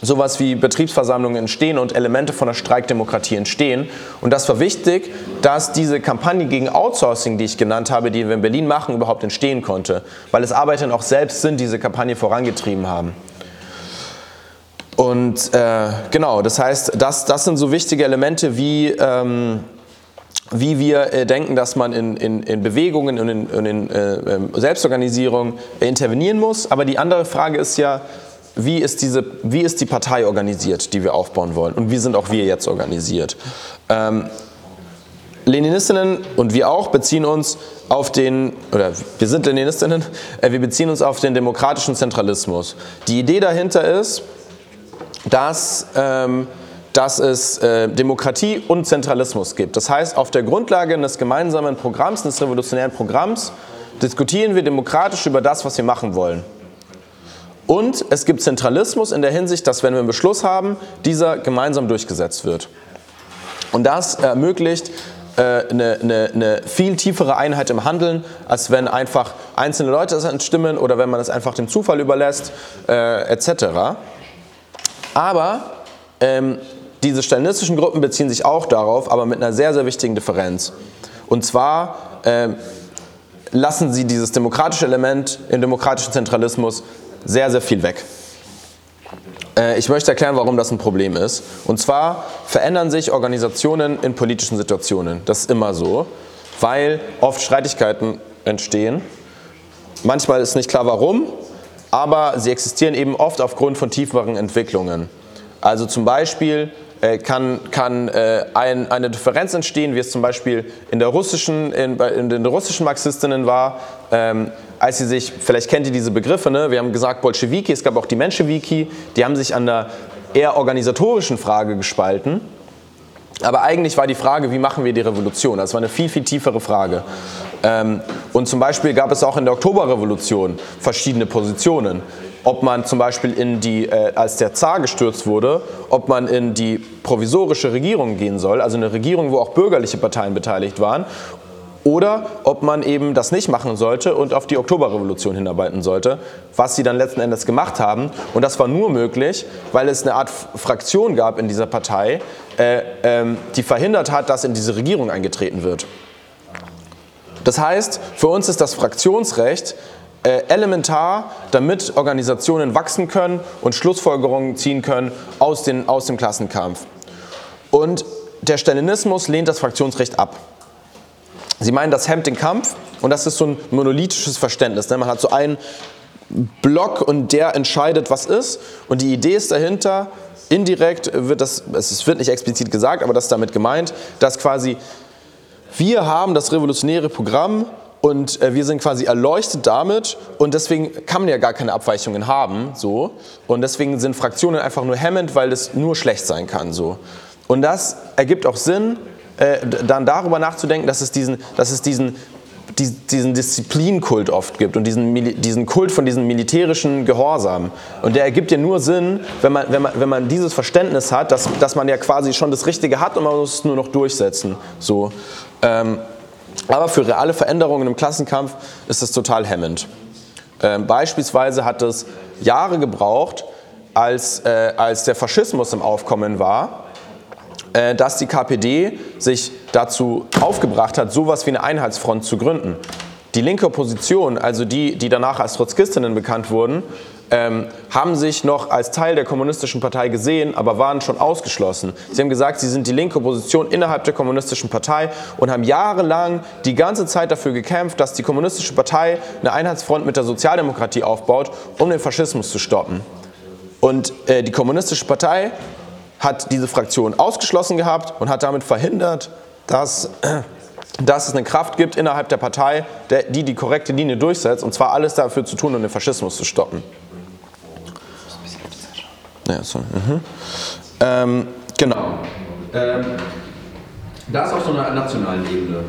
sowas wie Betriebsversammlungen entstehen und Elemente von der Streikdemokratie entstehen. Und das war wichtig, dass diese Kampagne gegen Outsourcing, die ich genannt habe, die wir in Berlin machen, überhaupt entstehen konnte, weil es Arbeiter auch selbst sind, die diese Kampagne vorangetrieben haben. Und äh, genau, das heißt, das, das sind so wichtige Elemente wie, ähm, wie wir äh, denken, dass man in, in, in Bewegungen und in, in, in äh, ähm, Selbstorganisierung intervenieren muss. Aber die andere Frage ist ja, wie ist, diese, wie ist die Partei organisiert, die wir aufbauen wollen? Und wie sind auch wir jetzt organisiert? Ähm, Leninistinnen und wir auch beziehen uns auf den, oder wir sind Leninistinnen, äh, wir beziehen uns auf den demokratischen Zentralismus. Die Idee dahinter ist, dass, ähm, dass es äh, Demokratie und Zentralismus gibt. Das heißt, auf der Grundlage eines gemeinsamen Programms, eines revolutionären Programms, diskutieren wir demokratisch über das, was wir machen wollen. Und es gibt Zentralismus in der Hinsicht, dass wenn wir einen Beschluss haben, dieser gemeinsam durchgesetzt wird. Und das ermöglicht äh, eine, eine, eine, viel tiefere Einheit im Handeln, als wenn einfach einzelne Leute das entstimmen oder wenn man es einfach dem Zufall überlässt, äh, etc. Aber ähm, diese stalinistischen Gruppen beziehen sich auch darauf, aber mit einer sehr, sehr wichtigen Differenz. Und zwar ähm, lassen sie dieses demokratische Element im demokratischen Zentralismus sehr, sehr viel weg. Äh, ich möchte erklären, warum das ein Problem ist. Und zwar verändern sich Organisationen in politischen Situationen. Das ist immer so, weil oft Streitigkeiten entstehen. Manchmal ist nicht klar, warum, aber sie existieren eben oft aufgrund von tieferen Entwicklungen. Also zum Beispiel äh, kann, kann äh, ein, eine Differenz entstehen, wie es zum Beispiel in, der russischen, in, in den russischen Marxistinnen war, ähm, als sie sich, vielleicht kennt ihr diese Begriffe, ne? wir haben gesagt Bolschewiki, es gab auch die Menschewiki, die haben sich an der eher organisatorischen Frage gespalten. Aber eigentlich war die Frage, wie machen wir die Revolution? Das war eine viel, viel tiefere Frage. Ähm, und zum Beispiel gab es auch in der Oktoberrevolution verschiedene Positionen. Ob man zum Beispiel in die, äh, als der Zar gestürzt wurde, ob man in die provisorische Regierung gehen soll, also eine Regierung, wo auch bürgerliche Parteien beteiligt waren, oder ob man eben das nicht machen sollte und auf die Oktoberrevolution hinarbeiten sollte, was sie dann letzten Endes gemacht haben. Und das war nur möglich, weil es eine Art Fraktion gab in dieser Partei, äh, ähm, die verhindert hat, dass in diese Regierung eingetreten wird. Das heißt, für uns ist das Fraktionsrecht äh, elementar, damit Organisationen wachsen können und Schlussfolgerungen ziehen können aus, den, aus dem Klassenkampf. Und der Stalinismus lehnt das Fraktionsrecht ab. Sie meinen, das hemmt den Kampf und das ist so ein monolithisches Verständnis. Ne? Man hat so einen Block und der entscheidet, was ist. Und die Idee ist dahinter, indirekt wird das, es wird nicht explizit gesagt, aber das ist damit gemeint, dass quasi wir haben das revolutionäre Programm und äh, wir sind quasi erleuchtet damit und deswegen kann man ja gar keine Abweichungen haben, so. Und deswegen sind Fraktionen einfach nur hemmend, weil es nur schlecht sein kann, so. Und das ergibt auch Sinn, äh, dann darüber nachzudenken, dass es diesen, dass es diesen, diesen Disziplinkult oft gibt und diesen, diesen Kult von diesem militärischen Gehorsam. Und der ergibt ja nur Sinn, wenn man, wenn man, wenn man dieses Verständnis hat, dass, dass man ja quasi schon das Richtige hat und man muss es nur noch durchsetzen. So. Ähm, aber für reale Veränderungen im Klassenkampf ist das total hemmend. Ähm, beispielsweise hat es Jahre gebraucht, als, äh, als der Faschismus im Aufkommen war, dass die KPD sich dazu aufgebracht hat, sowas wie eine Einheitsfront zu gründen. Die linke Opposition, also die, die danach als Trotzkistinnen bekannt wurden, ähm, haben sich noch als Teil der kommunistischen Partei gesehen, aber waren schon ausgeschlossen. Sie haben gesagt, sie sind die linke Opposition innerhalb der kommunistischen Partei und haben jahrelang die ganze Zeit dafür gekämpft, dass die kommunistische Partei eine Einheitsfront mit der Sozialdemokratie aufbaut, um den Faschismus zu stoppen. Und äh, die kommunistische Partei hat diese Fraktion ausgeschlossen gehabt und hat damit verhindert, dass, dass es eine Kraft gibt innerhalb der Partei, der, die die korrekte Linie durchsetzt, und zwar alles dafür zu tun, um den Faschismus zu stoppen. Ja, sorry. Mhm. Ähm, genau. Ähm, das auf so einer nationalen Ebene.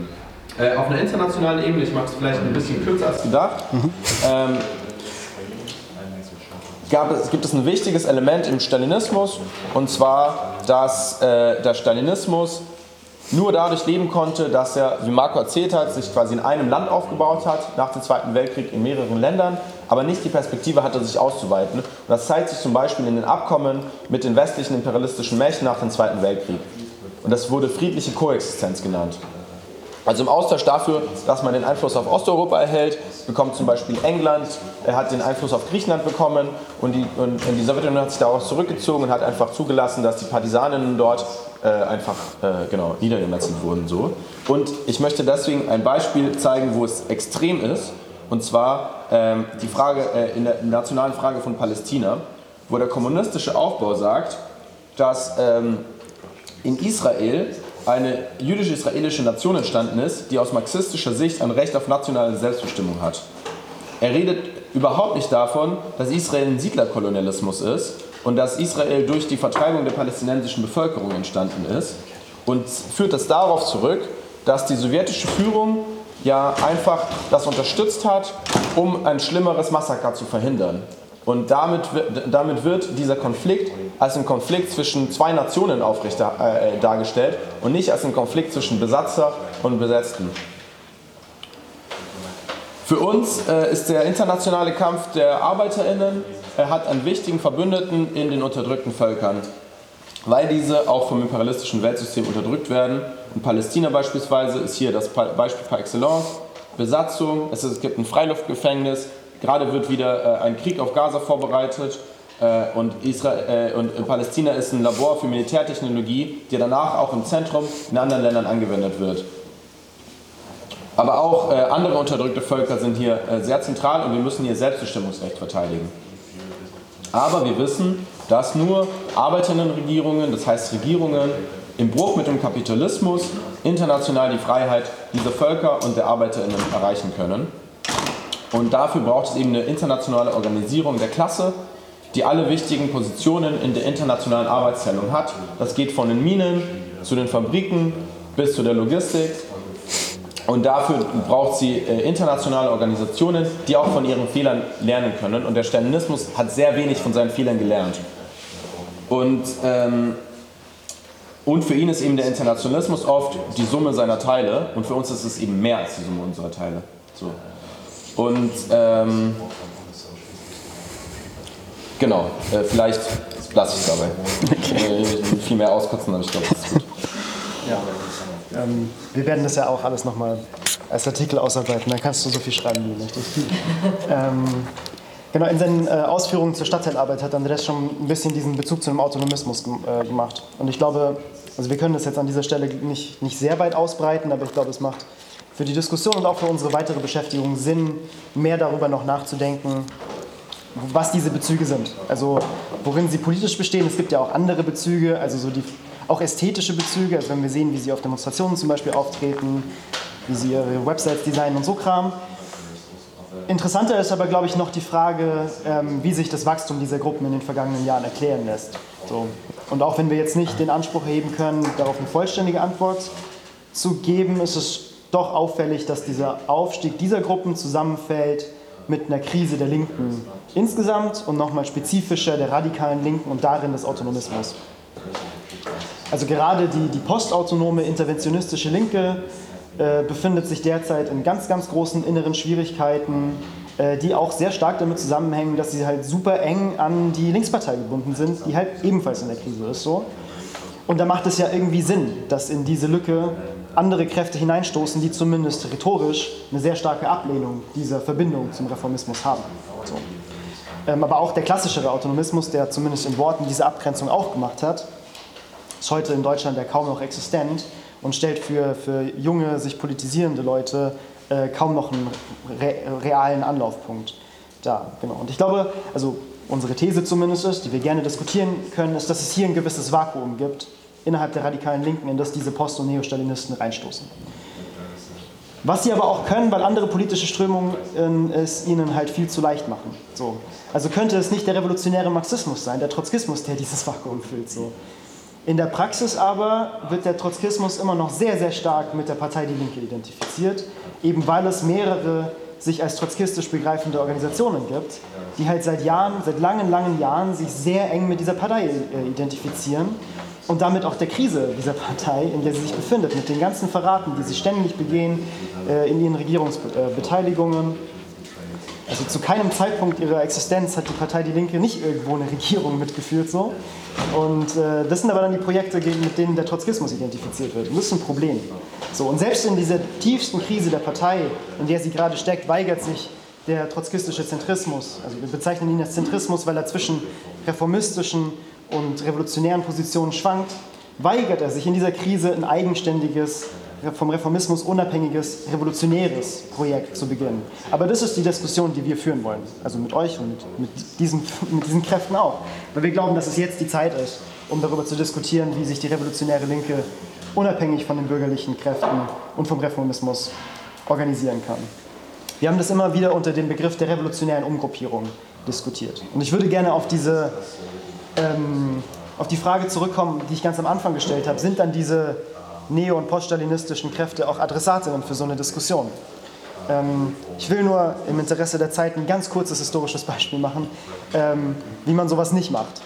Äh, auf einer internationalen Ebene, ich mache es vielleicht ein bisschen kürzer als gedacht, mhm. ähm, gab es, gibt es ein wichtiges Element im Stalinismus, und zwar, dass äh, der Stalinismus nur dadurch leben konnte, dass er, wie Marco erzählt hat, sich quasi in einem Land aufgebaut hat, nach dem Zweiten Weltkrieg in mehreren Ländern, aber nicht die Perspektive hatte, sich auszuweiten. Und das zeigt sich zum Beispiel in den Abkommen mit den westlichen imperialistischen Mächten nach dem Zweiten Weltkrieg. Und das wurde friedliche Koexistenz genannt. Also im Austausch dafür, dass man den Einfluss auf Osteuropa erhält, bekommt zum Beispiel England, er hat den Einfluss auf Griechenland bekommen und die, und die Sowjetunion hat sich daraus zurückgezogen und hat einfach zugelassen, dass die Partisaninnen dort äh, einfach äh, genau, niedergemetzelt wurden. So. Und ich möchte deswegen ein Beispiel zeigen, wo es extrem ist, und zwar ähm, die Frage äh, in der nationalen Frage von Palästina, wo der kommunistische Aufbau sagt, dass ähm, in Israel eine jüdisch-israelische Nation entstanden ist, die aus marxistischer Sicht ein Recht auf nationale Selbstbestimmung hat. Er redet überhaupt nicht davon, dass Israel ein Siedlerkolonialismus ist und dass Israel durch die Vertreibung der palästinensischen Bevölkerung entstanden ist und führt das darauf zurück, dass die sowjetische Führung ja einfach das unterstützt hat, um ein schlimmeres Massaker zu verhindern. Und damit, damit wird dieser Konflikt als ein Konflikt zwischen zwei Nationen aufrecht äh, dargestellt und nicht als ein Konflikt zwischen Besatzer und Besetzten. Für uns äh, ist der internationale Kampf der ArbeiterInnen er hat einen wichtigen Verbündeten in den unterdrückten Völkern, weil diese auch vom imperialistischen Weltsystem unterdrückt werden. Und Palästina beispielsweise ist hier das Beispiel par excellence. Besatzung, es, ist, es gibt ein Freiluftgefängnis, gerade wird wieder äh, ein Krieg auf Gaza vorbereitet. Äh, und, Israel, äh, und Palästina ist ein Labor für Militärtechnologie, die danach auch im Zentrum in anderen Ländern angewendet wird. Aber auch äh, andere unterdrückte Völker sind hier äh, sehr zentral und wir müssen hier Selbstbestimmungsrecht verteidigen. Aber wir wissen, dass nur Arbeiterinnenregierungen, das heißt Regierungen im Bruch mit dem Kapitalismus, international die Freiheit dieser Völker und der Arbeiterinnen erreichen können. Und dafür braucht es eben eine internationale Organisierung der Klasse, die alle wichtigen Positionen in der internationalen Arbeitsteilung hat. Das geht von den Minen zu den Fabriken bis zu der Logistik und dafür braucht sie äh, internationale Organisationen, die auch von ihren Fehlern lernen können. Und der Stalinismus hat sehr wenig von seinen Fehlern gelernt. Und, ähm, und für ihn ist eben der Internationalismus oft die Summe seiner Teile. Und für uns ist es eben mehr als die Summe unserer Teile. So. Und ähm, genau, äh, vielleicht lasse ich es dabei. Okay. Äh, viel mehr auskotzen, aber ich glaube, das ist gut. Ja. Ähm, wir werden das ja auch alles nochmal als Artikel ausarbeiten. Dann kannst du so viel schreiben, wie du möchtest. ähm, genau, in seinen äh, Ausführungen zur Stadtteilarbeit hat Andres schon ein bisschen diesen Bezug zu dem Autonomismus äh, gemacht. Und ich glaube, also wir können das jetzt an dieser Stelle nicht, nicht sehr weit ausbreiten, aber ich glaube, es macht für die Diskussion und auch für unsere weitere Beschäftigung Sinn, mehr darüber noch nachzudenken, was diese Bezüge sind. Also worin sie politisch bestehen. Es gibt ja auch andere Bezüge, also so die auch ästhetische Bezüge, also wenn wir sehen, wie sie auf Demonstrationen zum Beispiel auftreten, wie sie ihre Websites designen und so Kram. Interessanter ist aber, glaube ich, noch die Frage, ähm, wie sich das Wachstum dieser Gruppen in den vergangenen Jahren erklären lässt. So. Und auch wenn wir jetzt nicht den Anspruch erheben können, darauf eine vollständige Antwort zu geben, ist es doch auffällig, dass dieser Aufstieg dieser Gruppen zusammenfällt mit einer Krise der Linken insgesamt und nochmal spezifischer der radikalen Linken und darin des Autonomismus. Also gerade die, die postautonome interventionistische Linke äh, befindet sich derzeit in ganz, ganz großen inneren Schwierigkeiten, äh, die auch sehr stark damit zusammenhängen, dass sie halt super eng an die Linkspartei gebunden sind, die halt ebenfalls in der Krise ist. So. Und da macht es ja irgendwie Sinn, dass in diese Lücke andere Kräfte hineinstoßen, die zumindest rhetorisch eine sehr starke Ablehnung dieser Verbindung zum Reformismus haben. So. Ähm, aber auch der klassischere Autonomismus, der zumindest in Worten diese Abgrenzung auch gemacht hat, ist heute in Deutschland ja kaum noch existent und stellt für, für junge, sich politisierende Leute äh, kaum noch einen re realen Anlaufpunkt dar. Genau. Und ich glaube, also unsere These zumindest ist, die wir gerne diskutieren können, ist, dass es hier ein gewisses Vakuum gibt innerhalb der radikalen Linken, in das diese Post- und Neostalinisten reinstoßen. Was sie aber auch können, weil andere politische Strömungen äh, es ihnen halt viel zu leicht machen. So. Also könnte es nicht der revolutionäre Marxismus sein, der Trotzkismus, der dieses Vakuum füllt. So. In der Praxis aber wird der Trotzkismus immer noch sehr, sehr stark mit der Partei Die Linke identifiziert, eben weil es mehrere sich als trotzkistisch begreifende Organisationen gibt, die halt seit Jahren, seit langen, langen Jahren sich sehr eng mit dieser Partei äh, identifizieren und damit auch der Krise dieser Partei, in der sie sich befindet, mit den ganzen Verraten, die sie ständig begehen äh, in ihren Regierungsbeteiligungen. Also zu keinem Zeitpunkt ihrer Existenz hat die Partei Die Linke nicht irgendwo eine Regierung mitgeführt so. Und äh, das sind aber dann die Projekte, mit denen der Trotzkismus identifiziert wird. Und das ist ein Problem. So, und selbst in dieser tiefsten Krise der Partei, in der sie gerade steckt, weigert sich der trotzkistische Zentrismus. Also wir bezeichnen ihn als Zentrismus, weil er zwischen reformistischen und revolutionären Positionen schwankt, weigert er sich in dieser Krise ein eigenständiges, vom Reformismus unabhängiges, revolutionäres Projekt zu beginnen. Aber das ist die Diskussion, die wir führen wollen. Also mit euch und mit diesen, mit diesen Kräften auch. Weil wir glauben, dass es jetzt die Zeit ist, um darüber zu diskutieren, wie sich die revolutionäre Linke unabhängig von den bürgerlichen Kräften und vom Reformismus organisieren kann. Wir haben das immer wieder unter dem Begriff der revolutionären Umgruppierung diskutiert. Und ich würde gerne auf diese ähm, auf die Frage zurückkommen, die ich ganz am Anfang gestellt habe. Sind dann diese neo- und poststalinistischen Kräfte auch Adressatinnen für so eine Diskussion? Ähm, ich will nur im Interesse der Zeit ein ganz kurzes historisches Beispiel machen, ähm, wie man sowas nicht macht.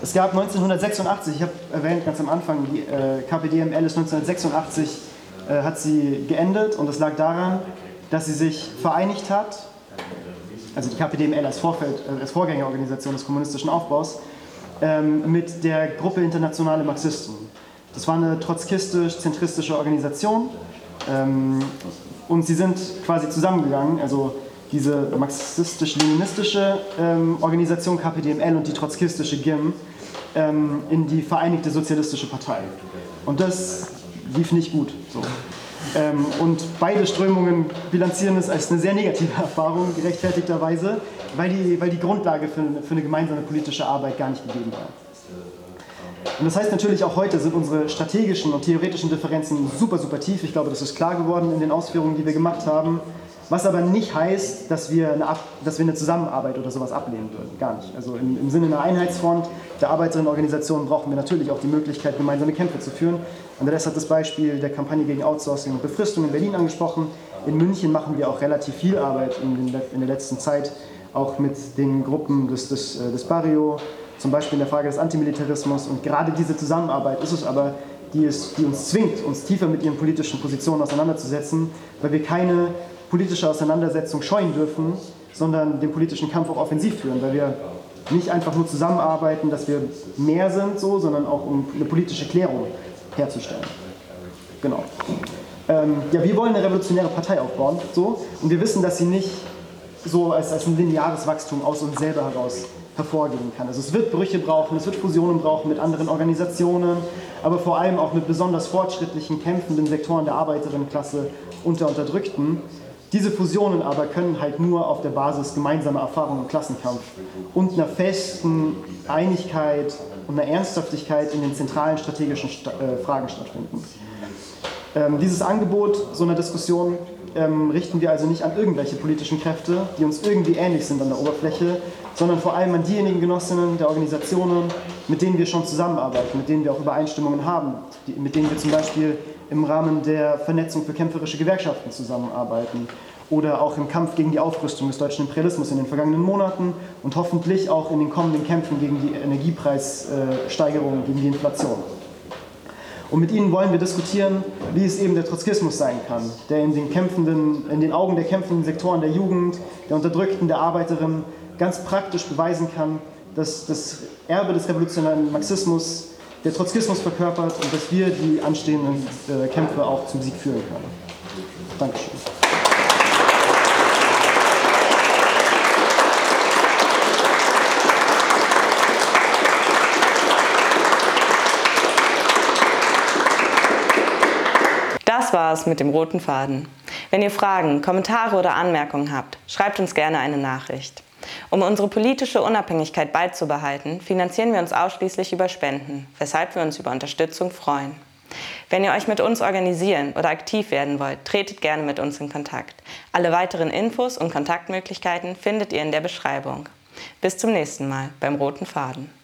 Es gab 1986, ich habe erwähnt ganz am Anfang, die äh, KPDML ist 1986, äh, hat sie geendet und das lag daran, dass sie sich vereinigt hat, also die KPDML als, Vorfeld, äh, als Vorgängerorganisation des kommunistischen Aufbaus, ähm, mit der Gruppe Internationale Marxisten. Das war eine trotzkistisch-zentristische Organisation ähm, und sie sind quasi zusammengegangen, also diese marxistisch-leninistische ähm, Organisation KPDML und die trotzkistische GIM ähm, in die Vereinigte Sozialistische Partei. Und das lief nicht gut. So. Ähm, und beide Strömungen bilanzieren es als eine sehr negative Erfahrung, gerechtfertigterweise, weil die, weil die Grundlage für, für eine gemeinsame politische Arbeit gar nicht gegeben war. Und das heißt natürlich auch heute sind unsere strategischen und theoretischen Differenzen super, super tief. Ich glaube, das ist klar geworden in den Ausführungen, die wir gemacht haben. Was aber nicht heißt, dass wir eine, Ab dass wir eine Zusammenarbeit oder sowas ablehnen würden. Gar nicht. Also im, im Sinne einer Einheitsfront der Arbeiterinnenorganisationen brauchen wir natürlich auch die Möglichkeit, gemeinsame Kämpfe zu führen. Andreas hat das Beispiel der Kampagne gegen Outsourcing und Befristung in Berlin angesprochen. In München machen wir auch relativ viel Arbeit in, den, in der letzten Zeit, auch mit den Gruppen des, des, äh, des Barrio, zum Beispiel in der Frage des Antimilitarismus. Und gerade diese Zusammenarbeit ist es aber, die, es, die uns zwingt, uns tiefer mit ihren politischen Positionen auseinanderzusetzen, weil wir keine politische Auseinandersetzung scheuen dürfen, sondern den politischen Kampf auch offensiv führen, weil wir nicht einfach nur zusammenarbeiten, dass wir mehr sind, so, sondern auch um eine politische Klärung herzustellen. Genau. Ähm, ja, wir wollen eine revolutionäre Partei aufbauen, so, und wir wissen, dass sie nicht so als, als ein lineares Wachstum aus uns selber heraus hervorgehen kann. Also es wird Brüche brauchen, es wird Fusionen brauchen mit anderen Organisationen, aber vor allem auch mit besonders fortschrittlichen, kämpfenden Sektoren der Arbeiterinnenklasse und der Unterdrückten, diese Fusionen aber können halt nur auf der Basis gemeinsamer Erfahrungen im Klassenkampf und einer festen Einigkeit und einer Ernsthaftigkeit in den zentralen strategischen Sta äh, Fragen stattfinden. Ähm, dieses Angebot so einer Diskussion ähm, richten wir also nicht an irgendwelche politischen Kräfte, die uns irgendwie ähnlich sind an der Oberfläche, sondern vor allem an diejenigen Genossinnen der Organisationen, mit denen wir schon zusammenarbeiten, mit denen wir auch Übereinstimmungen haben, mit denen wir zum Beispiel im Rahmen der Vernetzung für kämpferische Gewerkschaften zusammenarbeiten oder auch im Kampf gegen die Aufrüstung des deutschen Imperialismus in den vergangenen Monaten und hoffentlich auch in den kommenden Kämpfen gegen die Energiepreissteigerung, gegen die Inflation. Und mit ihnen wollen wir diskutieren, wie es eben der Trotzkismus sein kann, der in den, kämpfenden, in den Augen der kämpfenden Sektoren der Jugend, der Unterdrückten, der Arbeiterinnen ganz praktisch beweisen kann, dass das Erbe des revolutionären Marxismus der Trotzkismus verkörpert und dass wir die anstehenden äh, Kämpfe auch zum Sieg führen können. Dankeschön. Das war's mit dem roten Faden. Wenn ihr Fragen, Kommentare oder Anmerkungen habt, schreibt uns gerne eine Nachricht. Um unsere politische Unabhängigkeit beizubehalten, finanzieren wir uns ausschließlich über Spenden, weshalb wir uns über Unterstützung freuen. Wenn ihr euch mit uns organisieren oder aktiv werden wollt, tretet gerne mit uns in Kontakt. Alle weiteren Infos und Kontaktmöglichkeiten findet ihr in der Beschreibung. Bis zum nächsten Mal beim Roten Faden.